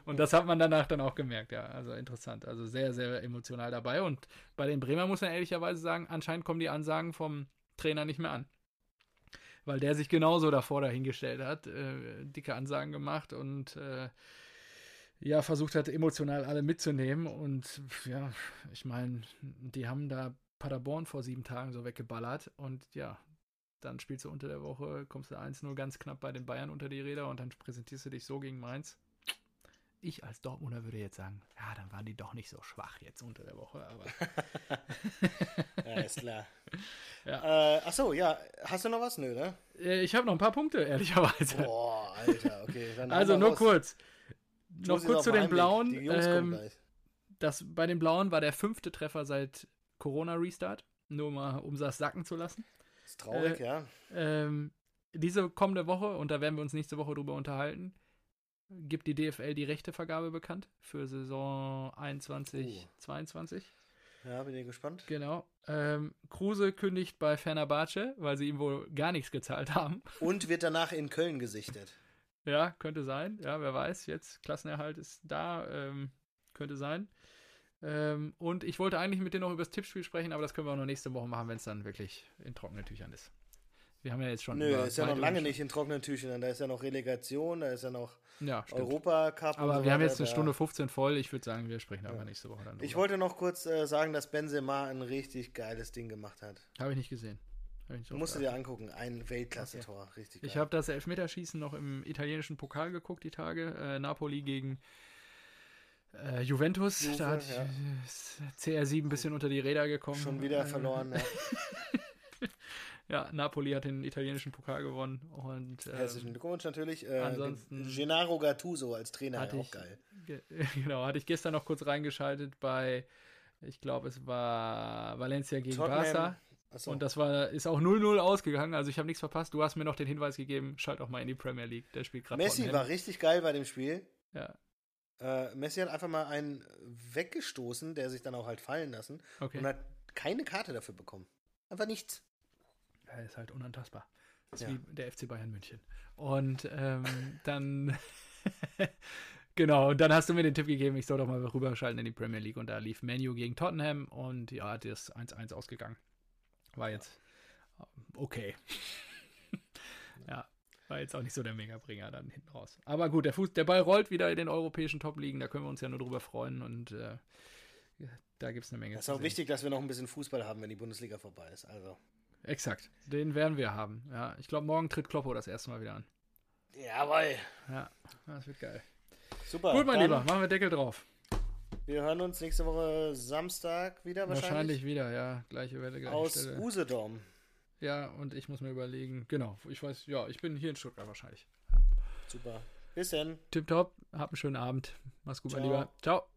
und das hat man danach dann auch gemerkt, ja. Also interessant. Also sehr, sehr emotional dabei. Und bei den Bremer muss man ehrlicherweise sagen, anscheinend kommen die Ansagen vom Trainer nicht mehr an. Weil der sich genauso davor dahingestellt hat, äh, dicke Ansagen gemacht und äh, ja, versucht hat, emotional alle mitzunehmen. Und ja, ich meine, die haben da Paderborn vor sieben Tagen so weggeballert und ja, dann spielst du unter der Woche, kommst du 1-0 ganz knapp bei den Bayern unter die Räder und dann präsentierst du dich so gegen Mainz. Ich als Dortmunder würde jetzt sagen, ja, dann waren die doch nicht so schwach jetzt unter der Woche, aber. ja, ist klar. Ja. Äh, achso, ja, hast du noch was? Nö, ne? Äh, ich habe noch ein paar Punkte, ehrlicherweise. Boah, Alter, okay. also nur raus. kurz. noch kurz zu den Blauen. Ähm, das, bei den Blauen war der fünfte Treffer seit Corona-Restart, nur mal, um das sacken zu lassen. ist traurig, äh, ja. Ähm, diese kommende Woche, und da werden wir uns nächste Woche drüber unterhalten, gibt die DFL die Rechtevergabe bekannt für Saison 21, oh. 22. Ja, bin ich gespannt. Genau. Ähm, Kruse kündigt bei Fenerbahce, weil sie ihm wohl gar nichts gezahlt haben. Und wird danach in Köln gesichtet. Ja, könnte sein. Ja, wer weiß. Jetzt Klassenerhalt ist da. Ähm, könnte sein. Ähm, und ich wollte eigentlich mit dir noch über das Tippspiel sprechen, aber das können wir auch noch nächste Woche machen, wenn es dann wirklich in trockenen Tüchern ist. Wir haben ja jetzt schon. Nö, ist ja noch lange nicht in trockenen Tüchern. Da ist ja noch Relegation, da ist ja noch ja, Europacup. Aber so wir haben jetzt eine Stunde 15 voll. Ich würde sagen, wir sprechen ja. aber nächste Woche dann. Drüber. Ich wollte noch kurz äh, sagen, dass Benzema ein richtig geiles Ding gemacht hat. Habe ich nicht gesehen. Du musst dir angucken, ein Weltklasse-Tor, okay. richtig geil. Ich habe das Elfmeterschießen noch im italienischen Pokal geguckt, die Tage. Äh, Napoli gegen äh, Juventus. Juve, da hat ja. CR7 ein bisschen unter die Räder gekommen. Schon wieder äh, verloren, ja. ja, Napoli hat den italienischen Pokal gewonnen. Und, ähm, Herzlichen Glückwunsch natürlich. Äh, ansonsten Gennaro Gattuso als Trainer, auch ich, geil. Ge genau, hatte ich gestern noch kurz reingeschaltet bei, ich glaube, es war Valencia gegen Tottenham. Barca. So. Und das war, ist auch 0-0 ausgegangen, also ich habe nichts verpasst. Du hast mir noch den Hinweis gegeben, schalt auch mal in die Premier League. Der spielt gerade. Messi war richtig geil bei dem Spiel. Ja. Äh, Messi hat einfach mal einen weggestoßen, der sich dann auch halt fallen lassen okay. und hat keine Karte dafür bekommen. Einfach nichts. Er ist halt unantastbar. Das ist ja. wie der FC Bayern München. Und ähm, dann Genau, und dann hast du mir den Tipp gegeben, ich soll doch mal rüberschalten in die Premier League und da lief Menu gegen Tottenham und ja, das ist 1-1 ausgegangen. War jetzt ähm, okay. ja, war jetzt auch nicht so der Megabringer dann hinten raus. Aber gut, der, Fuß, der Ball rollt wieder in den europäischen Top-Ligen, da können wir uns ja nur drüber freuen und äh, da gibt es eine Menge. Es ist auch wichtig, dass wir noch ein bisschen Fußball haben, wenn die Bundesliga vorbei ist. Also. Exakt, den werden wir haben. Ja, ich glaube, morgen tritt Kloppo das erste Mal wieder an. Jawohl. Ja, das wird geil. Super. Gut, mein Lieber, machen wir Deckel drauf. Wir hören uns nächste Woche Samstag wieder wahrscheinlich. Wahrscheinlich wieder, ja. Gleiche Welle, gleiche Aus Stelle. Usedom. Ja, und ich muss mir überlegen, genau, ich weiß, ja, ich bin hier in Stuttgart wahrscheinlich. Super. Bis dann. Tipptopp, hab einen schönen Abend. Mach's gut, Ciao. mein Lieber. Ciao.